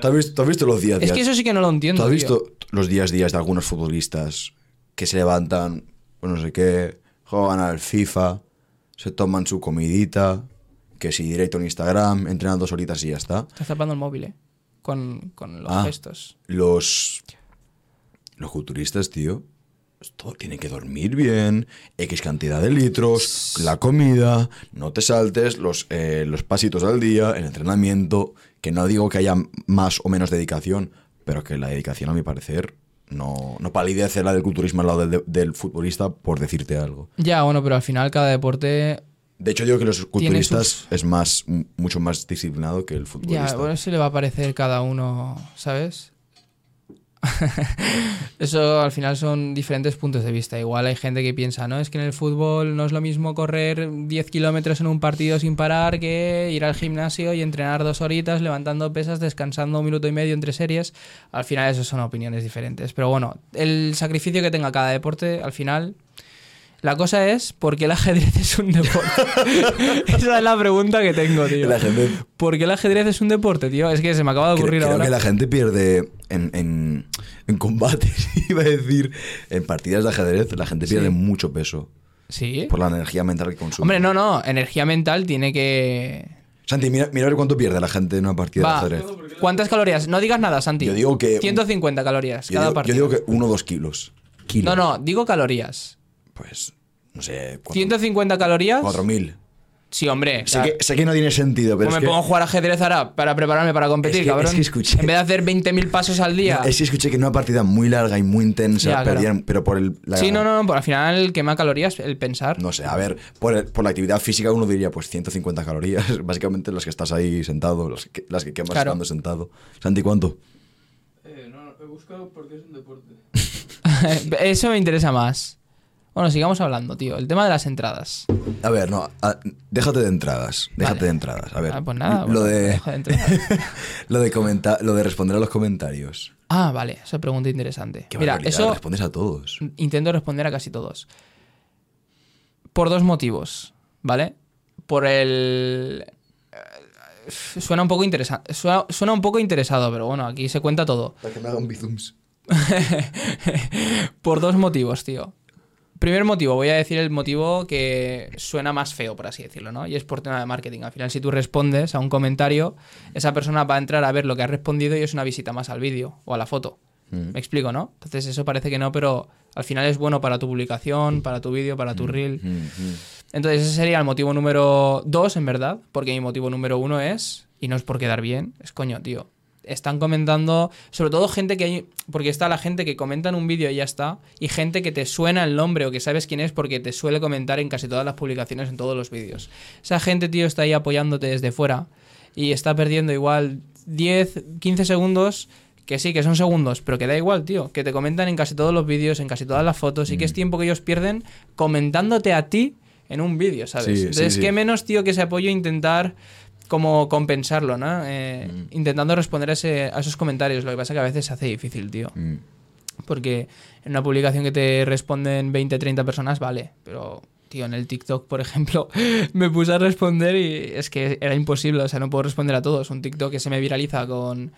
¿Tú has, visto, tú has visto los días Es días? que eso sí que no lo entiendo. ¿Tú has tío. visto los días días de algunos futbolistas que se levantan o no sé qué, juegan al FIFA, se toman su comidita, que si directo en Instagram, entrenan dos horitas y ya está. Estás tapando el móvil, ¿eh? Con, con los Ah. gestos. Los, los culturistas, tío, todo tiene que dormir bien, X cantidad de litros, la comida, no te saltes, los, eh, los pasitos al día, el entrenamiento, que no digo que haya más o menos dedicación, pero que la dedicación, a mi parecer, no, no palidece la del culturismo al lado del, del futbolista, por decirte algo. Ya, bueno, pero al final cada deporte. De hecho, digo que los culturistas sus- es más, mucho más disciplinado que el futbolista. Ya, bueno, eso le va a parecer cada uno, ¿sabes? Eso al final son diferentes puntos de vista. Igual hay gente que piensa, no, es que en el fútbol no es lo mismo correr 10 kilómetros en un partido sin parar que ir al gimnasio y entrenar dos horitas levantando pesas, descansando un minuto y medio entre series. Al final eso son opiniones diferentes. Pero bueno, el sacrificio que tenga cada deporte, al final... La cosa es, ¿por qué el ajedrez es un deporte? Esa es la pregunta que tengo, tío. La gente ¿Por qué el ajedrez es un deporte, tío? Es que se me acaba de ocurrir creo ahora. que la gente pierde en, en, en combates, iba a decir, en partidas de ajedrez, la gente pierde Sí. mucho peso Sí. por la energía mental que consume. Hombre, no, no. Energía mental tiene que. Santi, mira, mira a ver cuánto pierde la gente en una partida Va. de ajedrez. ¿Cuántas calorías? No digas nada, Santi. Yo digo que- 150 calorías Yo cada digo, yo partido. digo que uno o dos kilos. Kilos. No, no, digo calorías. Pues, no sé, cuatro- 150 calorías. cuatro mil. Sí, hombre. Sé que, sé que no tiene sentido, pero Pues es me que, pongo a jugar ajedrez ahora para prepararme para competir, Es que- cabrón. es que escuché- En vez de hacer 20.000 pasos al día. No, es que escuché que en una partida muy larga y muy intensa Ya, claro. perdían, pero por el... la- Sí, no, no, no. Por al final quema calorías el pensar. No sé, a ver, por, el- por la actividad física uno diría pues 150 calorías, básicamente las que estás ahí sentado, las que, las que quemas Claro. estando sentado. Santi, ¿cuánto? no, he buscado porque es un deporte. Eso me interesa más. Bueno, sigamos hablando, tío. El tema de las entradas. A ver, no, a- déjate de entradas, déjate Vale. de entradas. A ver, Ah, pues nada. lo de lo de comentar, lo de responder a los comentarios. Ah, vale, esa pregunta interesante. Qué Mira, eso respondes a todos. intento responder a casi todos. Por dos motivos, ¿vale? Por el... eh, Suena un poco interesante. Suena, suena un poco interesado, pero bueno, aquí se cuenta todo. Para que me hagan bizums. Por dos motivos, tío. Primer motivo, voy a decir el motivo que suena más feo, por así decirlo, ¿no? Y es por tema de marketing. Al final, si tú respondes a un comentario, esa persona va a entrar a ver lo que has respondido y es una visita más al vídeo o a la foto. Me explico, ¿no? Entonces eso parece que no, pero al final es bueno para tu publicación, para tu vídeo, para tu reel. Entonces ese sería el motivo número dos, en verdad, porque mi motivo número uno es, y no es por quedar bien, es coño, tío. Están comentando, sobre todo gente que hay, porque está la gente que comenta en un vídeo y ya está, y gente que te suena el nombre o que sabes quién es porque te suele comentar en casi todas las publicaciones, en todos los vídeos. Esa gente, tío, está ahí apoyándote desde fuera y está perdiendo igual 10, 15 segundos que sí, que son segundos, pero que da igual, tío. Que te comentan en casi todos los vídeos, en casi todas las fotos, y que es tiempo que ellos pierden comentándote a ti en un vídeo, ¿sabes? Sí, sí, Entonces, sí. qué menos, tío, que ese apoyo intentar como compensarlo, ¿no? Eh, Intentando responder a, ese- a esos comentarios. Lo que pasa que a veces se hace difícil, tío. Mm. Porque en una publicación que te responden 20, 30 personas, vale. Pero, tío, en el TikTok, por ejemplo, me puse a responder y es que era imposible. O sea, no puedo responder a todos. Un TikTok que se me viraliza con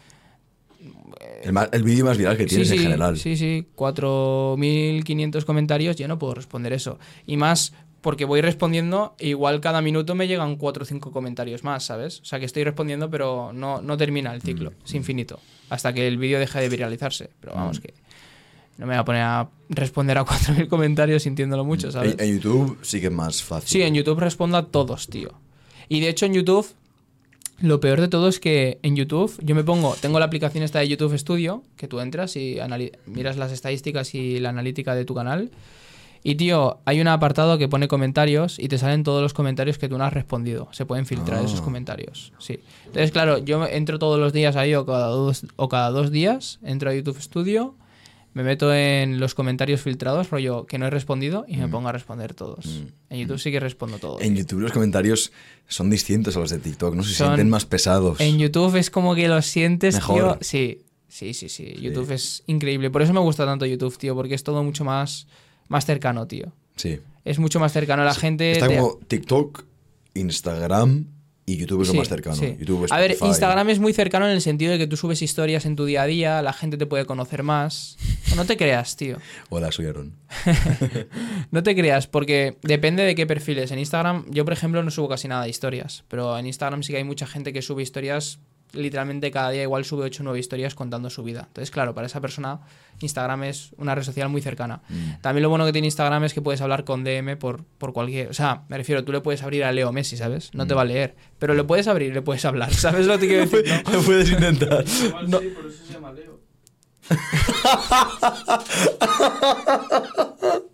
El, vídeo más viral que tienes sí, en general. Sí, sí, 4.500 comentarios, yo no puedo responder eso. Y más porque voy respondiendo, e igual cada minuto me llegan 4 o 5 comentarios más, ¿sabes? O sea que estoy respondiendo, pero no, no termina el ciclo, Mm. es infinito. Hasta que el vídeo deje de viralizarse. Pero vamos que no me voy a poner a responder a 4.000 comentarios sintiéndolo mucho, ¿sabes? En, en YouTube sí que es más fácil. Sí, en YouTube respondo a todos, tío. Y de hecho en YouTube, lo peor de todo es que en YouTube yo me pongo, tengo la aplicación esta de YouTube Studio, que tú entras y miras las estadísticas y la analítica de tu canal. Y tío, hay un apartado que pone comentarios y te salen todos los comentarios que tú no has respondido. Se pueden filtrar esos comentarios. Sí. Entonces, claro, yo entro todos los días ahí o cada dos, o cada dos días, entro a YouTube Studio, me meto en los comentarios filtrados, rollo que no he respondido, y me pongo a responder todos. En YouTube sí que respondo todo. En YouTube los comentarios son distintos a los de TikTok, no se Son- sienten más pesados. En YouTube es como que lo sientes, Mejor. tío. Sí, sí, sí, sí. YouTube es increíble. Por eso me gusta tanto YouTube, tío, porque es todo mucho más, más cercano, tío. Sí. Es mucho más cercano a la gente. Está te- como TikTok, Instagram y YouTube es Sí, lo más cercano. sí. YouTube, a ver. Instagram es muy cercano en el sentido de que tú subes historias en tu día a día, la gente te puede conocer más. No te creas, tío. Hola, soy Aaron. No te creas, porque depende de qué perfiles. En Instagram, yo por ejemplo no subo casi nada de historias, pero en Instagram sí que hay mucha gente que sube historias, literalmente cada día igual sube 8 o 9 historias contando su vida. Entonces, claro, para esa persona Instagram es una red social muy cercana. También lo bueno que tiene Instagram es que puedes hablar con DM por, por cualquier... O sea, me refiero, tú le puedes abrir a Leo Messi, ¿sabes? No te va a leer, pero le puedes abrir le puedes hablar. ¿Sabes lo que te quiero decir? no? Lo puedes intentar. Igual No. sí, por eso se llama Leo.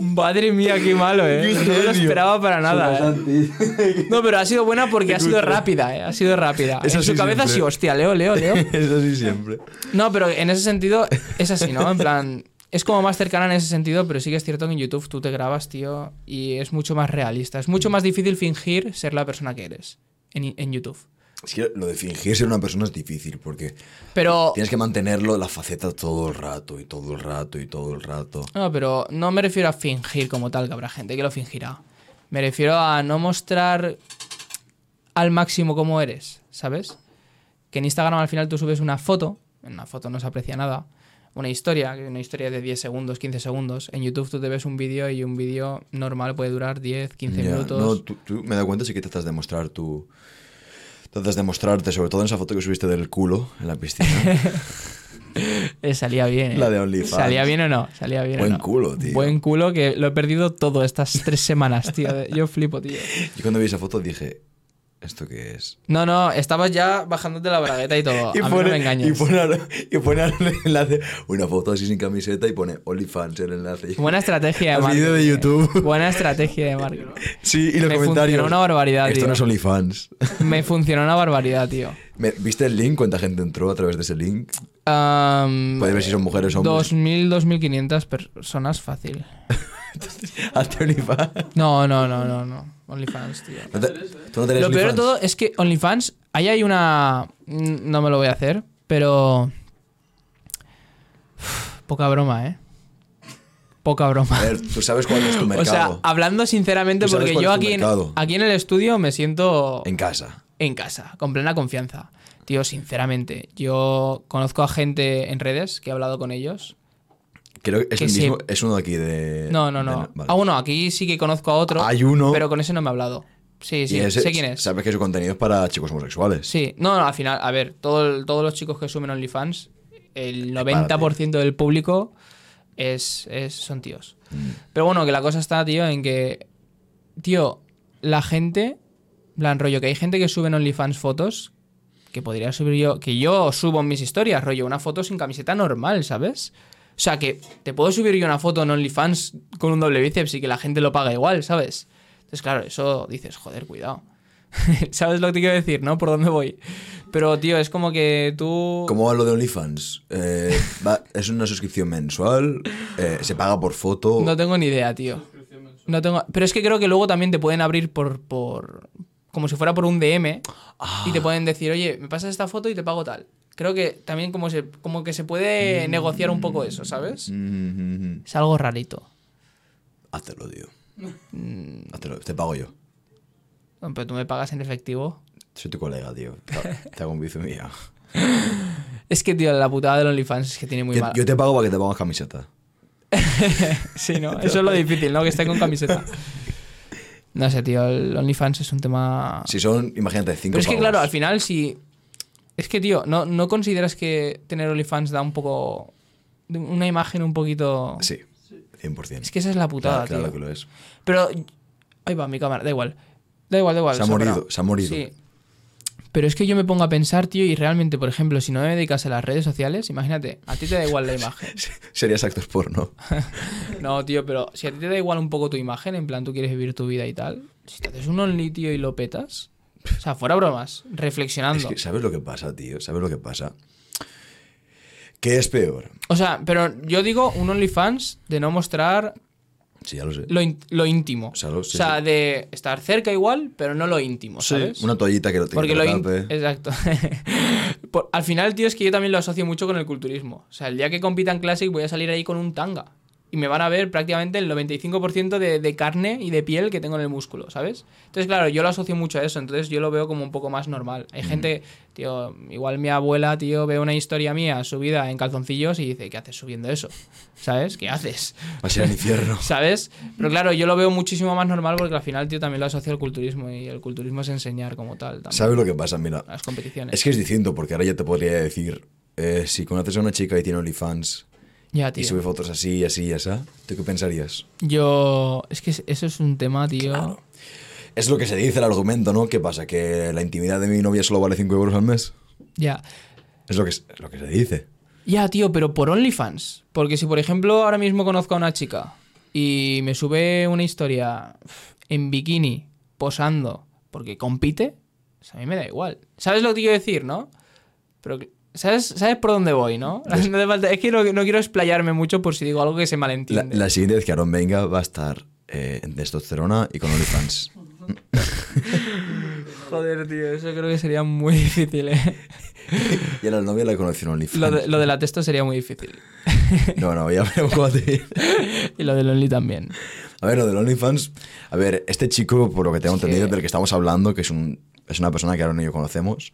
Madre mía, qué malo, ¿eh? No me lo esperaba para nada. ¿eh? No, pero ha sido buena porque ha sido rápida, ¿eh? Ha sido rápida. Es en su cabeza siempre. sí, hostia, Leo, Leo, Leo. es así siempre. No, pero en ese sentido es así, ¿no? En plan, es como más cercana en ese sentido, pero sí que es cierto que en YouTube tú te grabas, tío, y es mucho más realista. Es mucho más difícil fingir ser la persona que eres en, en YouTube. Es que lo de fingir ser una persona es difícil porque Pero... tienes que mantenerlo la faceta todo el rato y todo el rato y todo el rato. No, pero no me refiero a fingir como tal, que habrá gente que lo fingirá. Me refiero a no mostrar al máximo cómo eres, ¿sabes? Que en Instagram al final tú subes una foto, en una foto no se aprecia nada, una historia, una historia de 10 segundos, 15 segundos. En YouTube tú te ves un vídeo y un vídeo normal puede durar 10, 15 Ya, minutos. No, tú, tú me da cuenta sí que tratas de mostrar tu... Tratas de mostrarte, sobre todo en esa foto que subiste del culo en la piscina. Eh, salía bien. ¿eh? La de OnlyFans. ¿Salía bien o no? Salía bien o Buen no. culo, tío. Buen culo que lo he perdido todo estas tres semanas, tío. Yo flipo, tío. Yo cuando vi esa foto dije, ¿esto qué es? No, no, estabas ya bajándote la bragueta y todo. a mí no me engañes. y pone, al- y pone al enlace una foto así sin camiseta y pone OnlyFans el enlace. Buena estrategia de marketing. vídeo de YouTube. Buena estrategia de marketing. Sí, y los Me comentarios. funcionó una barbaridad, Esto tío. no es OnlyFans. Me funcionó una barbaridad, tío. Me- ¿Viste el link? ¿Cuánta gente entró a través de ese link? Am, Puede ver si son mujeres o hombres. 2.000, 2.500 personas fácil. Hazte OnlyFans. No, no, no, no, no. OnlyFans, tío. ¿No te- ¿Tú no tenés Lo peor de todo es que OnlyFans, ahí hay una... No me lo voy a hacer, pero... Uf, Poca broma, ¿eh? Poca broma. A ver, tú sabes cuál es tu O mercado. sea, hablando sinceramente, porque yo aquí en, aquí en el estudio me siento En casa. en casa, con plena confianza. Tío, sinceramente, yo conozco a gente en redes que he hablado con ellos. Creo que es Que el se- mismo, es uno de aquí de... No, no, de- no. vale. Ah, bueno, aquí sí que conozco a otro. Hay uno. Pero con ese no me he hablado. Sí, sí, ese- sé quién es. Sabes que su contenido es para chicos homosexuales. Sí, no, no, al final, a ver, todo todos los chicos que suben OnlyFans, el Prepárate. 90% del público es, es- son tíos. Mm. Pero bueno, que la cosa está, tío, en que, tío, la gente, en plan rollo, que hay gente que sube en OnlyFans fotos que podría subir yo, que yo subo en mis historias, rollo, una foto sin camiseta normal, ¿sabes? O sea, que te puedo subir yo una foto en OnlyFans con un doble bíceps y que la gente lo paga igual, ¿sabes? Entonces, claro, eso dices, joder, cuidado. ¿Sabes lo que te quiero decir, no? ¿Por dónde voy? Pero, tío, es como que tú... ¿Cómo va lo de OnlyFans? Eh, va- ¿Es una suscripción mensual? Eh, ¿Se paga por foto? No tengo ni idea, tío. No tengo... Pero es que creo que luego también te pueden abrir por... por... Como si fuera por un DM y te pueden decir, oye, me pasas esta foto y te pago tal. Creo que también como, se, como que se puede negociar un poco eso, ¿sabes? Mm, mm, mm. Es algo rarito. Háztelo, tío. Mm. Háztelo, te pago yo. No, Pero tú me pagas en efectivo. Soy tu colega, tío. Te, hago un bici mío. Es que, tío, la putada del OnlyFans es que tiene muy Yo, mal. yo te pago para que te pongas camiseta. Sí, ¿no? Eso es lo difícil, ¿no? Que esté con camiseta. No sé, tío, el OnlyFans es un tema... Si son, imagínate, cinco Pero es que, claro, al final, si. Es que, tío, ¿no, ¿no consideras que tener OnlyFans da un poco. una imagen un poquito. Sí, 100%. Es que esa es la putada, claro, claro tío. que lo es. Pero. Ahí va, mi cámara, da igual. Da igual, da igual. Se ha morido, se ha morido. Sí. Pero es que yo me pongo a pensar, tío, y realmente, por ejemplo, si no me dedicas a las redes sociales, imagínate, a ti te da igual la imagen. Serías actos porno. No, tío, pero si a ti te da igual un poco tu imagen, en plan tú quieres vivir tu vida y tal, si te haces un only, tío, y lo petas. O sea, fuera bromas, reflexionando. Es que, ¿sabes lo que pasa, tío? ¿Sabes lo que pasa? ¿Qué es peor? O sea, pero yo digo un OnlyFans de no mostrar Sí, ya lo sé. lo, íntimo. O sea, lo- sí, o sea, sí. de estar cerca igual, pero no lo íntimo, Sí, ¿sabes? una toallita que lo, que Porque lo. Exacto. Por- al final, tío, es que yo también lo asocio mucho con el culturismo. O sea, el día que compita en Classic voy a salir ahí con un tanga. Y me van a ver prácticamente el 95% de, de carne y de piel que tengo en el músculo, ¿sabes? Entonces, claro, yo lo asocio mucho a eso, entonces yo lo veo como un poco más normal. Hay gente, tío, igual mi abuela, tío, ve una historia mía subida en calzoncillos y dice, ¿qué haces subiendo eso? ¿Sabes? ¿Qué haces? Vas a ir al infierno. ¿Sabes? Pero claro, yo lo veo muchísimo más normal porque al final, tío, también lo asocio al culturismo y el culturismo es enseñar como tal. También, ¿Sabes lo que pasa? Mira, Las competiciones. es que es distinto, porque ahora ya te podría decir, eh, si conoces a una chica y tiene OnlyFans Ya, y sube fotos así, así, así, ¿tú qué pensarías? Yo. Es que eso es un tema, tío. Es lo que se dice el argumento, ¿no? ¿Qué pasa? ¿Que la intimidad de mi novia solo vale 5 euros al mes? Ya. Es lo que, es lo que se dice. Ya, tío, pero por OnlyFans. Porque si, por ejemplo, ahora mismo conozco a una chica y me sube una historia en bikini, posando, porque compite, pues a mí me da igual. ¿Sabes lo que quiero decir, no? Pero, ¿sabes, ¿sabes por dónde voy, no? No es que no, no quiero explayarme mucho por si digo algo que se La, malentiende. la siguiente vez que Aaron venga va a estar eh, en testosterona y con OnlyFans. Joder, tío, eso creo que sería muy difícil, ¿eh? y a la novia la conoció en OnlyFans. Lo de, lo de la testo sería muy difícil. No, no, ya veremos cómo te... Y lo del Only también. A ver, lo del OnlyFans. A ver, este chico, por lo que tengo Es que- entendido, del que estamos hablando, que es, un, es una persona que Aaron y yo conocemos.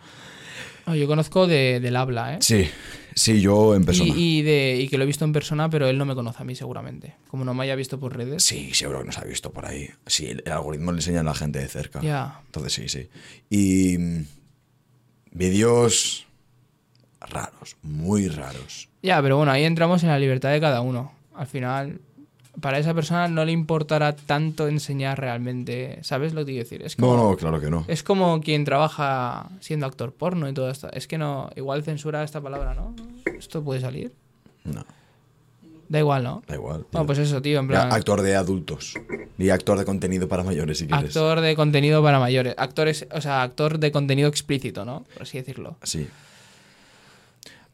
No, yo conozco de- del habla, ¿eh? Sí, sí, yo en persona. Y, y de, y que lo he visto en persona, pero él no me conoce a mí seguramente. Como no me haya visto por redes. Sí, seguro que nos ha visto por ahí. Sí, el, el algoritmo le enseña a la gente de cerca. Ya. Entonces sí, sí. Y mm, vídeos raros, muy raros. Ya, pero bueno, ahí entramos en la libertad de cada uno. Al final, para esa persona no le importará tanto enseñar realmente. ¿Sabes lo que quiero decir? Es como, No, no, claro que no. Es como quien trabaja siendo actor porno y todo esto. Es que no, igual censura esta palabra, ¿no? Esto puede salir. No, Da igual, ¿no? da igual. tío. Bueno, pues eso, tío, en plan. actor de adultos. Y actor de contenido para mayores, si quieres. Actor de contenido para mayores. Actores, o sea, actor de contenido explícito, ¿no? Por así decirlo. Sí.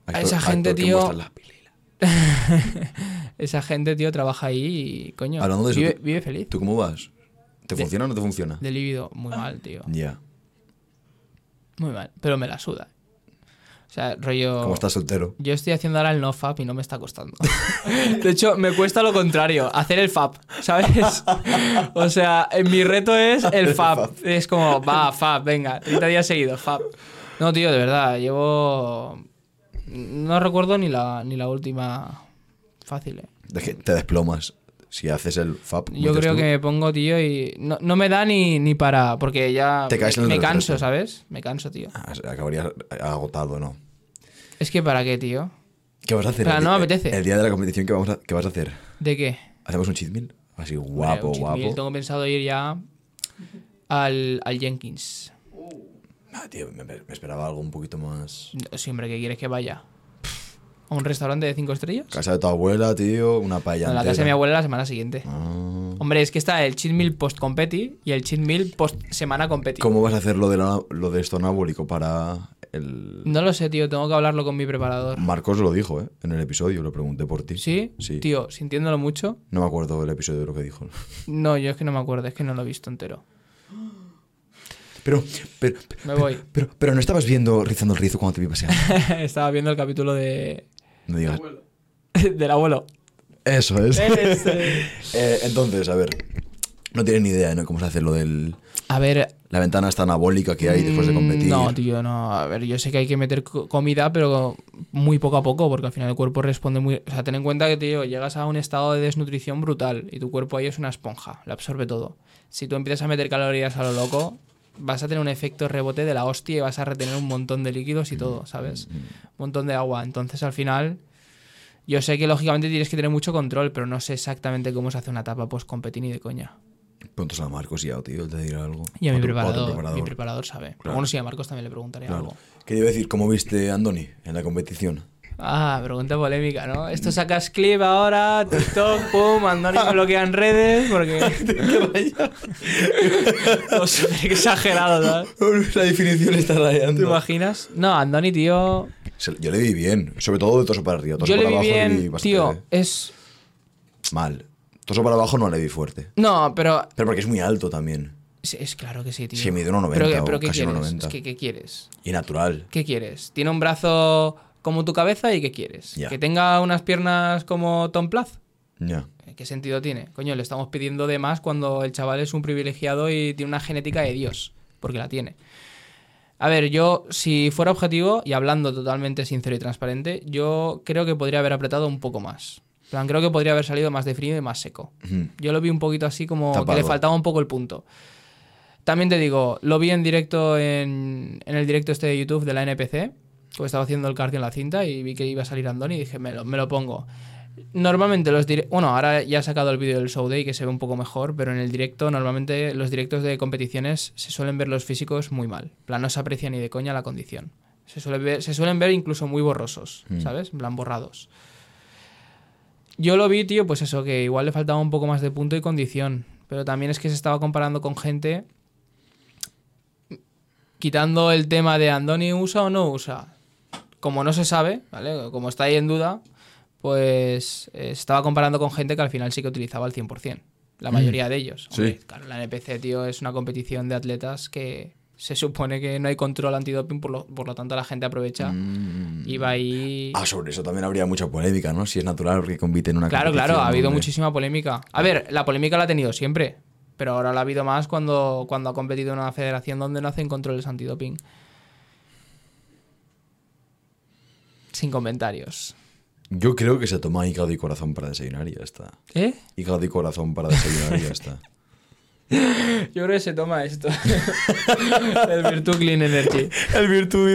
A esa gente, actor tío. Esa gente, tío, trabaja ahí y, coño, Hablando de eso, vive, feliz. ¿Tú cómo vas? ¿Te De- funciona o no te funciona? De líbido, muy mal, tío. Ya. Muy mal. Pero me la suda. O sea, rollo... ¿Cómo estás soltero? Yo estoy haciendo ahora el no fap y no me está costando. De hecho, me cuesta lo contrario, hacer el fap, ¿sabes? O sea, mi reto es el fap. Es como, va, fap, venga, 30 días seguidos, fap. No, tío, de verdad, llevo... No recuerdo ni la, ni la última fácil, ¿eh? De que te desplomas si haces el FAP. Yo creo tú. que me pongo, tío, y no, no me da ni, ni para... Porque ya Te caes en el me canso, ¿sabes? Me canso, tío. Ah, Acabarías agotado, ¿no? Es que ¿para qué, tío? ¿Qué vas a hacer? El, no me apetece. El día de la competición, ¿qué, vamos a- qué vas a hacer? ¿De qué? ¿Hacemos un cheat meal? Así Hombre, guapo, un guapo. meal. Tengo pensado ir ya al, al Jenkins. Ah, tío, me, me esperaba algo un poquito más... Siempre que quieres que vaya. ¿A un restaurante de cinco estrellas? Casa de tu abuela, tío, una paella En la casa de mi abuela la semana siguiente. Ah. Hombre, es que está el cheat meal post competi y el cheat meal post semana competi. ¿Cómo vas a hacer lo de, la- lo de esto anabólico para el... No lo sé, tío. Tengo que hablarlo con mi preparador. Marcos lo dijo, ¿eh? En el episodio, lo pregunté por ti. ¿Sí? Sí. Tío, sintiéndolo mucho. No me acuerdo del episodio de lo que dijo. No, yo es que no me acuerdo. Es que no lo he visto entero. Pero, pero, Me voy. pero, pero no estabas viendo Rizando el Rizo cuando te vi paseando. Estaba viendo el capítulo de... No digas. del abuelo. Eso es. Eh, entonces, a ver. No tienes ni idea, ¿no? Cómo se hace lo del. A ver, La ventana esta anabólica que hay después de competir. No, tío, no. A ver, yo sé que hay que meter co- comida, pero muy poco a poco, porque al final el cuerpo responde muy. O sea, ten en cuenta que, tío, llegas a un estado de desnutrición brutal y tu cuerpo ahí es una esponja, lo absorbe todo. Si tú empiezas a meter calorías a lo loco, vas a tener un efecto rebote de la hostia y vas a retener un montón de líquidos y todo, ¿sabes? Un montón de agua. Entonces, al final. Yo sé que lógicamente tienes que tener mucho control, pero no sé exactamente cómo se hace una etapa post competir ni de coña. Preguntas a Marcos ya, tío, te dirá algo. Y a mi preparador, preparador. mi preparador sabe. Claro. bueno, sí, a Marcos también le preguntaré Claro. algo. Quería decir, ¿cómo viste a Andoni en la competición? Ah, pregunta polémica, ¿no? Esto sacas clip ahora, TikTok, pum, Andoni me bloquea en redes porque... Todo súper exagerado, ¿sabes? la definición está ¿Te rayando. imaginas? No, Andoni, tío... Yo le vi bien, sobre todo de toso para arriba. Toso Yo le para vi abajo bien, bastante tío, es... Mal. Toso para abajo no le vi fuerte. No, pero... Pero porque es muy alto también. Es, es claro que sí, tío. Sí, mide 1,90 Pero, ¿qué- o pero ¿qué casi quieres? 1,90. Es que, ¿qué quieres? Y natural. ¿Qué quieres? Tiene un brazo como tu cabeza y ¿qué quieres? ¿Que tenga unas piernas como Tom Plath? Ya. ¿Qué sentido tiene? Coño, le estamos pidiendo de más cuando el chaval es un privilegiado y tiene una genética de Dios, porque la tiene. A ver, yo, si fuera objetivo y hablando totalmente sincero y transparente, yo creo que podría haber apretado un poco más. Plan, creo que podría haber salido más definido y más seco. Yo lo vi un poquito así como que le faltaba un poco el punto. También te digo, lo vi en directo en, en el directo este de YouTube de la NPC, que estaba haciendo el cardio en la cinta y vi que iba a salir Andoni y dije, me lo, me lo pongo. Normalmente los directos, bueno, ahora ya he sacado el vídeo del show day que se ve un poco mejor, pero en el directo, normalmente los directos de competiciones se suelen ver los físicos muy mal. En plan, no se aprecia ni de coña la condición. Se, suele ver- se suelen ver incluso muy borrosos, ¿sabes? En plan, borrados. Yo lo vi, tío, pues eso, que igual le faltaba un poco más de punto y condición. Pero también es que se estaba comparando con gente. Quitando el tema de Andoni usa o no usa. Como no se sabe, ¿vale? Como está ahí en duda, pues eh, estaba comparando con gente que al final sí que utilizaba al 100%. La mayoría de ellos. Sí. Claro, la NPC, tío, es una competición de atletas que se supone que no hay control antidoping, por lo, por lo tanto la gente aprovecha y va ahí. Ah, sobre eso también habría mucha polémica, ¿no? Si es natural porque compite en una Claro, claro, ha habido muchísima polémica. A ver, la polémica la ha tenido siempre, pero ahora la ha habido más cuando, cuando ha competido en una federación donde no hacen controles antidoping. Sin comentarios. Yo creo que se toma hígado y corazón para desayunar y ya está. ¿Eh? Hígado y corazón para desayunar y ya está. Yo creo que se toma esto. El Virtu Clean Energy. El virtud.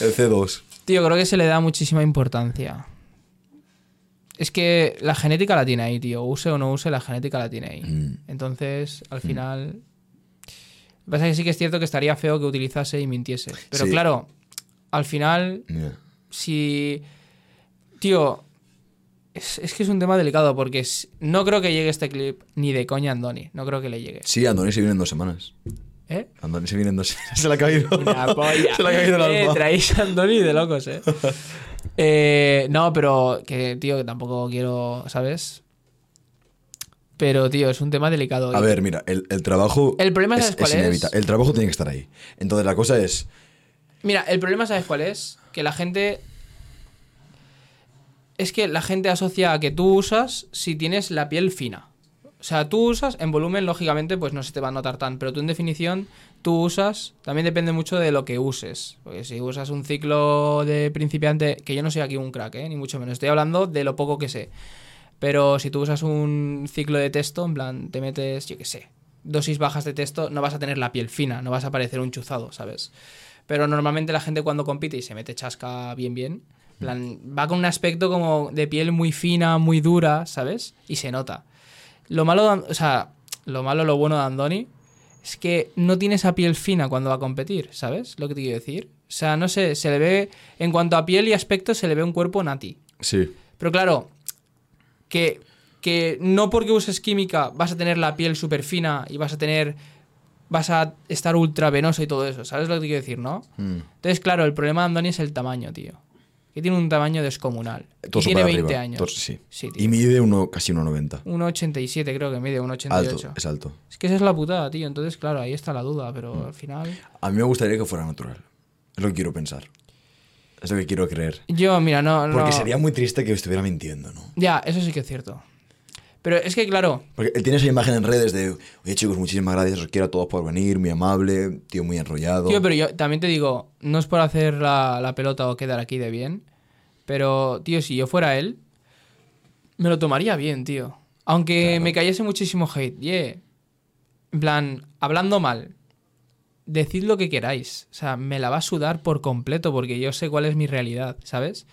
El C2. Tío, creo que se le da muchísima importancia. Es que la genética la tiene ahí, tío. Use o no use, la genética la tiene ahí. Mm. Entonces, al final. Lo que pasa es que sí que es cierto que estaría feo que utilizase y mintiese. Pero Sí. claro, al final, si. Tío. Es, es que es un tema delicado porque es- no creo que llegue este clip ni de coña a Andoni. No creo que le llegue. Sí, Andoni se viene en dos semanas. ¿Eh? Andoni se viene en dos semanas. Se le ha caído. Una polla. Se le ha caído el Eh, traéis a Andoni de locos, eh. Eh, No, pero que, tío, que tampoco quiero, ¿sabes? Pero, tío, es un tema delicado. A ver, mira, el, el trabajo. El problema, ¿sabes cuál es? inevitable. El trabajo tiene que estar ahí. Entonces la cosa es. Mira, el problema, ¿sabes cuál es? Que la gente. Es que la gente asocia a que tú usas si tienes la piel fina. O sea, tú usas, en volumen, lógicamente, pues no se te va a notar tan. Pero tú, en definición, tú usas. También depende mucho de lo que uses. Porque si usas un ciclo de principiante. Que yo no soy aquí un crack, ¿eh? Ni mucho menos. Estoy hablando de lo poco que sé. Pero si tú usas un ciclo de texto, en plan, te metes, yo qué sé, dosis bajas de texto, no vas a tener la piel fina, no vas a parecer un chuzado, ¿sabes? Pero normalmente la gente cuando compite y se mete chasca bien, bien, en plan, va con un aspecto como de piel muy fina, muy dura, ¿sabes? Y se nota. Lo malo, de o sea, lo malo, lo bueno de Andoni es que no tiene esa piel fina cuando va a competir, ¿sabes? Lo que te quiero decir. O sea, no sé, se le ve, en cuanto a piel y aspecto, se le ve un cuerpo nati. Sí. Pero claro, que, que no porque uses química vas a tener la piel súper fina y vas a tener. Vas a estar ultra venoso y todo eso. ¿Sabes lo que te quiero decir, no? Mm. Entonces, claro, el problema de Andoni es el tamaño, tío. Que tiene un tamaño descomunal. Y tiene para 20 arriba. años. Torso, sí. Sí, tío. y mide uno, casi 1,90. 1,87 creo que mide, 1,88. Alto, es alto. Es que esa es la putada, tío. Entonces, claro, ahí está la duda, pero al final. A mí me gustaría que fuera natural. Es lo que quiero pensar. Es lo que quiero creer. Yo, mira, no. Porque no- sería muy triste que estuviera mintiendo, ¿no? Ya, eso sí que es cierto. Pero es que, claro, Porque él tiene esa imagen en redes de, oye chicos, muchísimas gracias, os quiero a todos por venir, muy amable, tío muy enrollado. Tío, pero yo también te digo, no es por hacer la, la pelota o quedar aquí de bien, pero, tío, si yo fuera él, me lo tomaría bien, tío. Aunque me cayese muchísimo hate, yeah. En plan, hablando mal, decid lo que queráis. O sea, me la va a sudar por completo porque yo sé cuál es mi realidad, ¿sabes?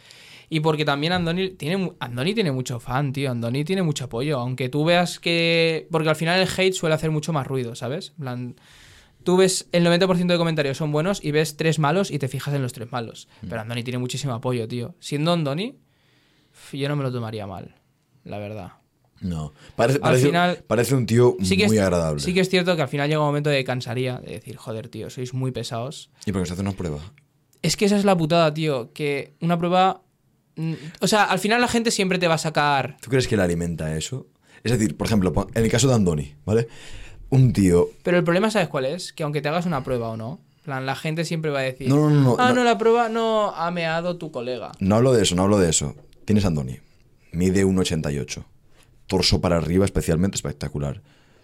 Y porque también Andoni tiene, Andoni tiene mucho fan, tío. Andoni tiene mucho apoyo. Aunque tú veas que. Porque al final el hate suele hacer mucho más ruido, ¿sabes? Plan, tú ves el 90% de comentarios son buenos y ves tres malos y te fijas en los tres malos. Pero Andoni tiene muchísimo apoyo, tío. Siendo Andoni, yo no me lo tomaría mal, la verdad. No, parece, Al parece, final- parece un tío Sí muy es, agradable. Sí que es cierto que al final llega un momento de cansaría, de decir, joder, tío, sois muy pesados. ¿Y por qué se hace una prueba? Es que esa es la putada, tío. Que una prueba. O sea, al final la gente siempre te va a sacar. ¿Tú crees que le alimenta eso? Es decir, por ejemplo, en el caso de Andoni, ¿vale? Un tío... Pero el problema, ¿sabes cuál es? Que aunque te hagas una prueba o no, plan, la gente siempre va a decir. No, no, no, ah, no. no, la prueba no ha meado tu colega. No hablo de eso, no hablo de eso. Tienes a Andoni. Mide 1,88. Torso para arriba especialmente espectacular.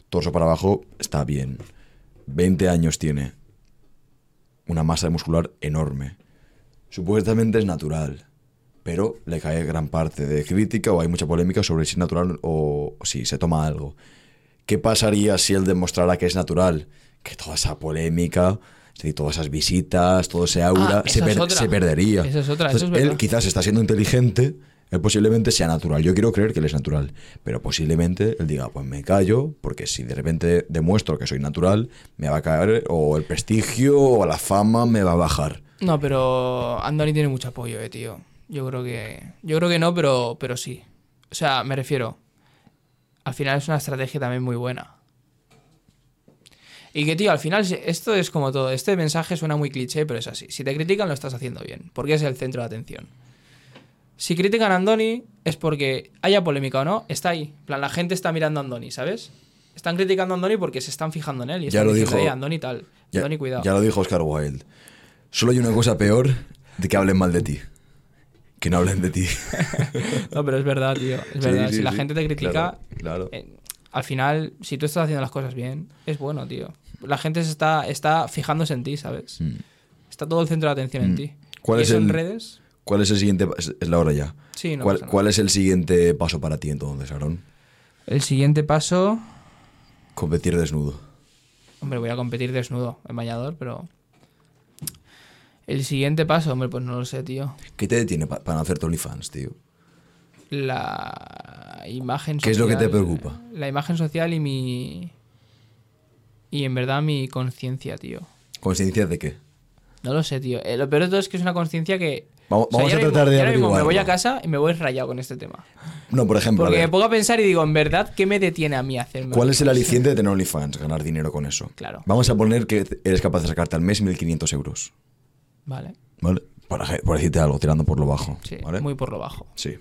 Torso para abajo está bien. 20 años tiene. Una masa muscular enorme. Supuestamente es natural, pero le cae gran parte de crítica o hay mucha polémica sobre si es natural o si se toma algo. ¿Qué pasaría si él demostrara que es natural? Que toda esa polémica, es decir, todas esas visitas, todo ese aura, Ah, se, es otra. se perdería. Esa es otra, eso Entonces, es él quizás está siendo inteligente, él posiblemente sea natural. Yo quiero creer que él es natural, pero posiblemente él diga, pues me callo, porque si de repente demuestro que soy natural, me va a caer o el prestigio o la fama me va a bajar. No, pero Andoni tiene mucho apoyo, eh, tío. Yo creo que. Yo creo que no, pero, pero sí. O sea, me refiero. Al final es una estrategia también muy buena. Y que, tío, al final esto es como todo. Este mensaje suena muy cliché, pero es así. Si te critican, lo estás haciendo bien. Porque es el centro de atención. Si critican a Andoni, es porque haya polémica o no, está ahí. En plan, la gente está mirando a Andoni, ¿sabes? Están criticando a Andoni porque se están fijando en él. Y Ya lo diciendo, dijo- "Eh, Andoni tal. Ya, Andoni, cuidado. ya lo dijo Oscar Wilde. Solo hay una cosa peor de que hablen mal de ti. Que no hablen de ti. No, pero es verdad, tío. Es Sí, verdad. sí, si la sí. gente te critica, Claro, claro. eh, al final, si tú estás haciendo las cosas bien, es bueno, tío. La gente se está, está fijándose en ti, ¿sabes? Está todo el centro de atención en Mm. ti. ¿Cuál y es eso el- en redes? ¿Cuál es el siguiente? Es la hora ya. Sí, no ¿Cuál, cuál es el siguiente paso para ti entonces, Aaron? El siguiente paso. Competir desnudo. Hombre, voy a competir desnudo en bañador, pero. El siguiente paso, hombre, pues no lo sé, tío. ¿Qué te detiene pa- para no hacerte OnlyFans, tío? La imagen social. ¿Qué es lo que te preocupa? La imagen social y mi. Y en verdad mi conciencia, tío. ¿Conciencia de qué? No lo sé, tío. Eh, lo peor de todo es que es una conciencia que. Vamos- vamos ya a tratar de ya ahora mismo Me voy a casa y me voy rayado con este tema. No, por ejemplo, Porque me pongo a pensar y digo, en verdad, ¿qué me detiene a mí hacerme? ¿cuál es el aliciente de tener OnlyFans? Ganar dinero con eso. Claro. Vamos a poner que eres capaz de sacarte al mes 1.500 euros. Vale. ¿Vale? Por, decirte algo, tirando por lo bajo. Sí, ¿Vale? muy por lo bajo. Sí.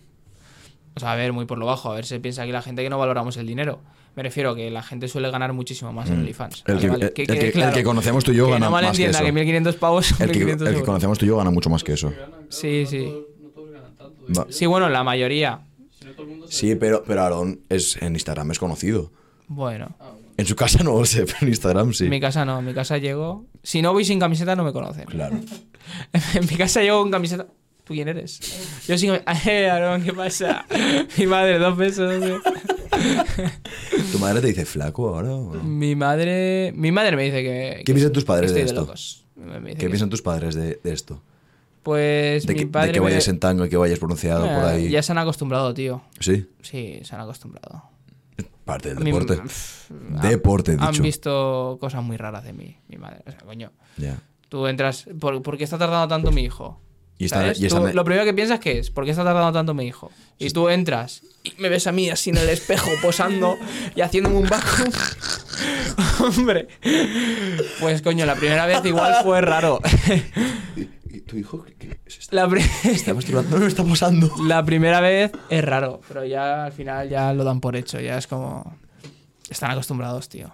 O sea, a ver, muy por lo bajo. A ver, se piensa aquí la gente que no valoramos el dinero. Me refiero que la gente suele ganar muchísimo más en OnlyFans. Mm. El que, Vale, vale. el- Que el que conocemos tú y yo Que gana no más que eso. que 1.500 pavos son El que, 1.500 el que euros. conocemos tú y yo gana mucho más que eso. Sí, sí. No todos ganan tanto. Va. digo Sí, bueno, la mayoría. Sí, pero, pero Aaron es, en Instagram es conocido. Bueno. En su casa no lo sé, pero en Instagram sí. En mi casa no. En mi casa llego... Si no voy sin camiseta no me conocen. Claro. En mi casa llego con camiseta. ¿Tú quién eres? Yo sin Eh, Aarón, ¿qué pasa? Mi madre, dos besos. eh. ¿Tu madre te dice flaco ahora? o no? Mi madre. Mi madre me dice que. ¿Qué que piensan tus padres de esto? ¿Qué piensan tus padres de, de esto? Pues De mi que, padre. de que me- vayas en tango y que vayas pronunciado por Eh, ahí. Ya se han acostumbrado, tío. Sí, Sí, se han acostumbrado. Parte del A deporte. pff, Deporte, Han dicho. visto cosas muy raras de mí, mi madre. O sea, coño. Tú entras. ¿Por, por qué está tardando tanto mi hijo? Y Tú lo primero que piensas que es, ¿por qué está tardando tanto mi hijo? Y tú entras y me ves a mí así en el espejo posando y haciéndome un vacuum. Hombre. Pues coño, la primera vez igual fue raro. ¿Y tu hijo qué es? La, ¿Está masturbando? No, está la primera vez es raro, pero ya al final ya lo dan por hecho, ya es como... Están acostumbrados, tío.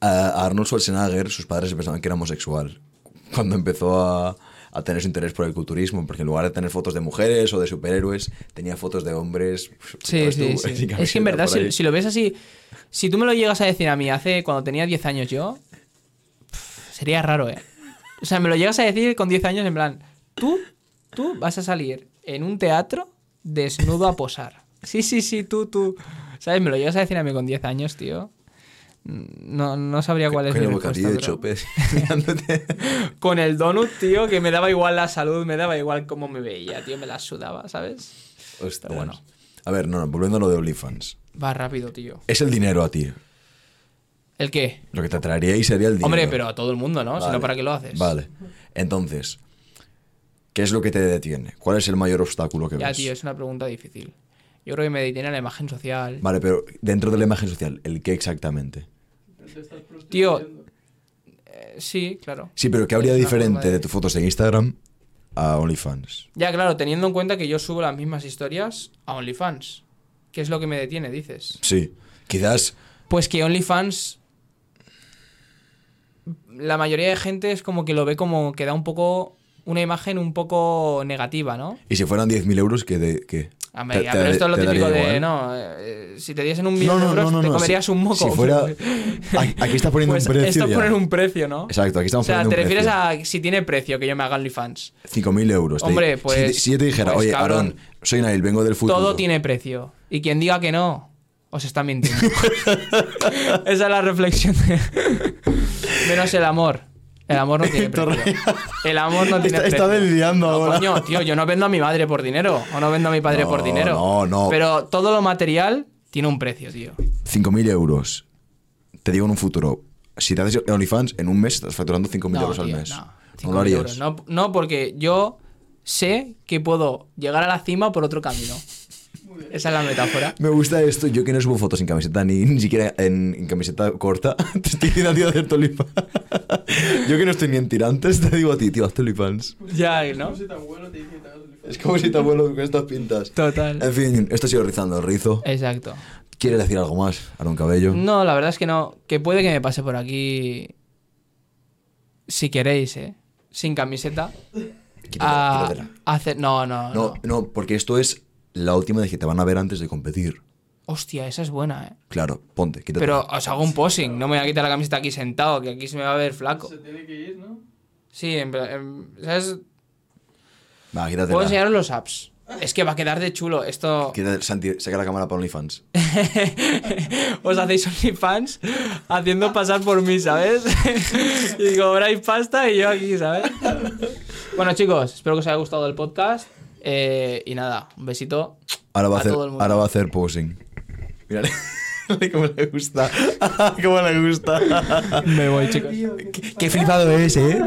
A Arnold Schwarzenegger, sus padres pensaban que era homosexual. Cuando empezó a, a tener su interés por el culturismo, porque en lugar de tener fotos de mujeres o de superhéroes, tenía fotos de hombres. Sí, ¿sabes sí, tú? sí. Sin Es que en verdad, si, si lo ves así, si tú me lo llegas a decir a mí hace cuando tenía 10 años yo, pff, sería raro, ¿eh? O sea, me lo llegas a decir con 10 años en plan, tú, tú vas a salir en un teatro desnudo a posar. Sí, sí, sí, tú, tú. ¿Sabes? Me lo llegas a decir a mí con 10 años, tío. No, no sabría cuál es mi el respuesta, bocadillo de chopes. Con el donut, tío, que me daba igual la salud, me daba igual cómo me veía, tío, me la sudaba, ¿sabes? Ostras. bueno. A ver, no, no, volviendo a lo de OnlyFans. Va rápido, tío. Es el dinero a ti. ¿El qué? Lo que te traería ahí sería el dinero. Hombre, pero a todo el mundo, ¿no? Si Vale. no, ¿para qué lo haces? Vale. Entonces, ¿qué es lo que te detiene? ¿Cuál es el mayor obstáculo que Ya, ves? tío, es una pregunta difícil. Yo creo que me detiene la imagen social. Vale, pero dentro de la imagen social, ¿el qué exactamente? Tío. Eh, sí, claro. Sí, pero ¿qué habría Es diferente de- de tus fotos en Instagram a OnlyFans? Ya, claro, teniendo en cuenta que yo subo las mismas historias a OnlyFans. ¿Qué es lo que me detiene, dices? Sí. Quizás Pues que OnlyFans. La mayoría de gente es como que lo ve como que da un poco. Una imagen un poco negativa, ¿no? Y si fueran 10.000 euros, ¿qué? De, qué? Hombre, Te- pero esto es lo típico de, igual. no, eh, si te diesen un millón de euros, te comerías si- un moco. Si fuera. Ay, Aquí está poniendo Pues un precio. esto es poner un precio, ¿no? Exacto, aquí estamos O sea, poniendo te un refieres precio. a si tiene precio que yo me haga OnlyFans. 5.000 euros. Hombre, pues- Si, si yo te dijera, pues, oye, cabrón. Aaron, soy Nail, vengo del futuro. Todo tiene precio. Y quien diga que no, os está mintiendo. Esa es la reflexión. de- Menos el amor. El amor no tiene precio. El amor no tiene Está- precio. está delirando No, ahora. Coño, tío, yo no vendo a mi madre por dinero. O no vendo a mi padre No, por dinero. no, no. Pero todo lo material tiene un precio, tío. 5.000 euros. Te digo en un futuro. Si te haces OnlyFans, en un mes estás facturando 5.000 No, euros al mes. no. No, 5.000 lo harías. euros. No, no, porque yo sé que puedo llegar a la cima por otro camino. Esa es la metáfora. Me gusta esto. Yo que no subo fotos sin camiseta ni, ni siquiera en, en camiseta corta, te estoy diciendo a ti de hacer OnlyFans. Yo que no estoy ni en tirantes, te digo a ti, tío, haz OnlyFans. Ya, ¿no? No soy tan bueno, te dice que te hagas OnlyFans. Es como si te abuelo con estas pintas. Total. En fin, esto ha sido Rizando el Rizo. Exacto. ¿Quieres decir algo más, Aaron Cabello? No, la verdad es que no. Que puede que me pase por aquí. Si queréis, ¿eh? Sin camiseta. Quítatela, A quítatela. a hacer. No, no, no. No, no, porque esto es la última de que te van a ver antes de competir. Hostia, esa es buena, ¿eh? Claro, ponte, quítate. Pero os hago un posing. No me voy a quitar la camiseta aquí sentado, que aquí se me va a ver flaco. Se tiene que ir, ¿no? Sí, en, en- ¿sabes? Va, quítatela. Puedo enseñaros los apps. Es que va a quedar de chulo. Esto. Quítate, Santi, saca la cámara para OnlyFans. Os hacéis OnlyFans haciendo pasar por mí, ¿sabes? y cobráis pasta y yo aquí, ¿sabes? Bueno, chicos, espero que os haya gustado el podcast. Eh, y nada, un besito. Ahora va a, hacer, todo el mundo. ahora va a hacer posing. Mírale. cómo le gusta. cómo le gusta. Me voy, chicos. qué, qué flipado es, ¿eh?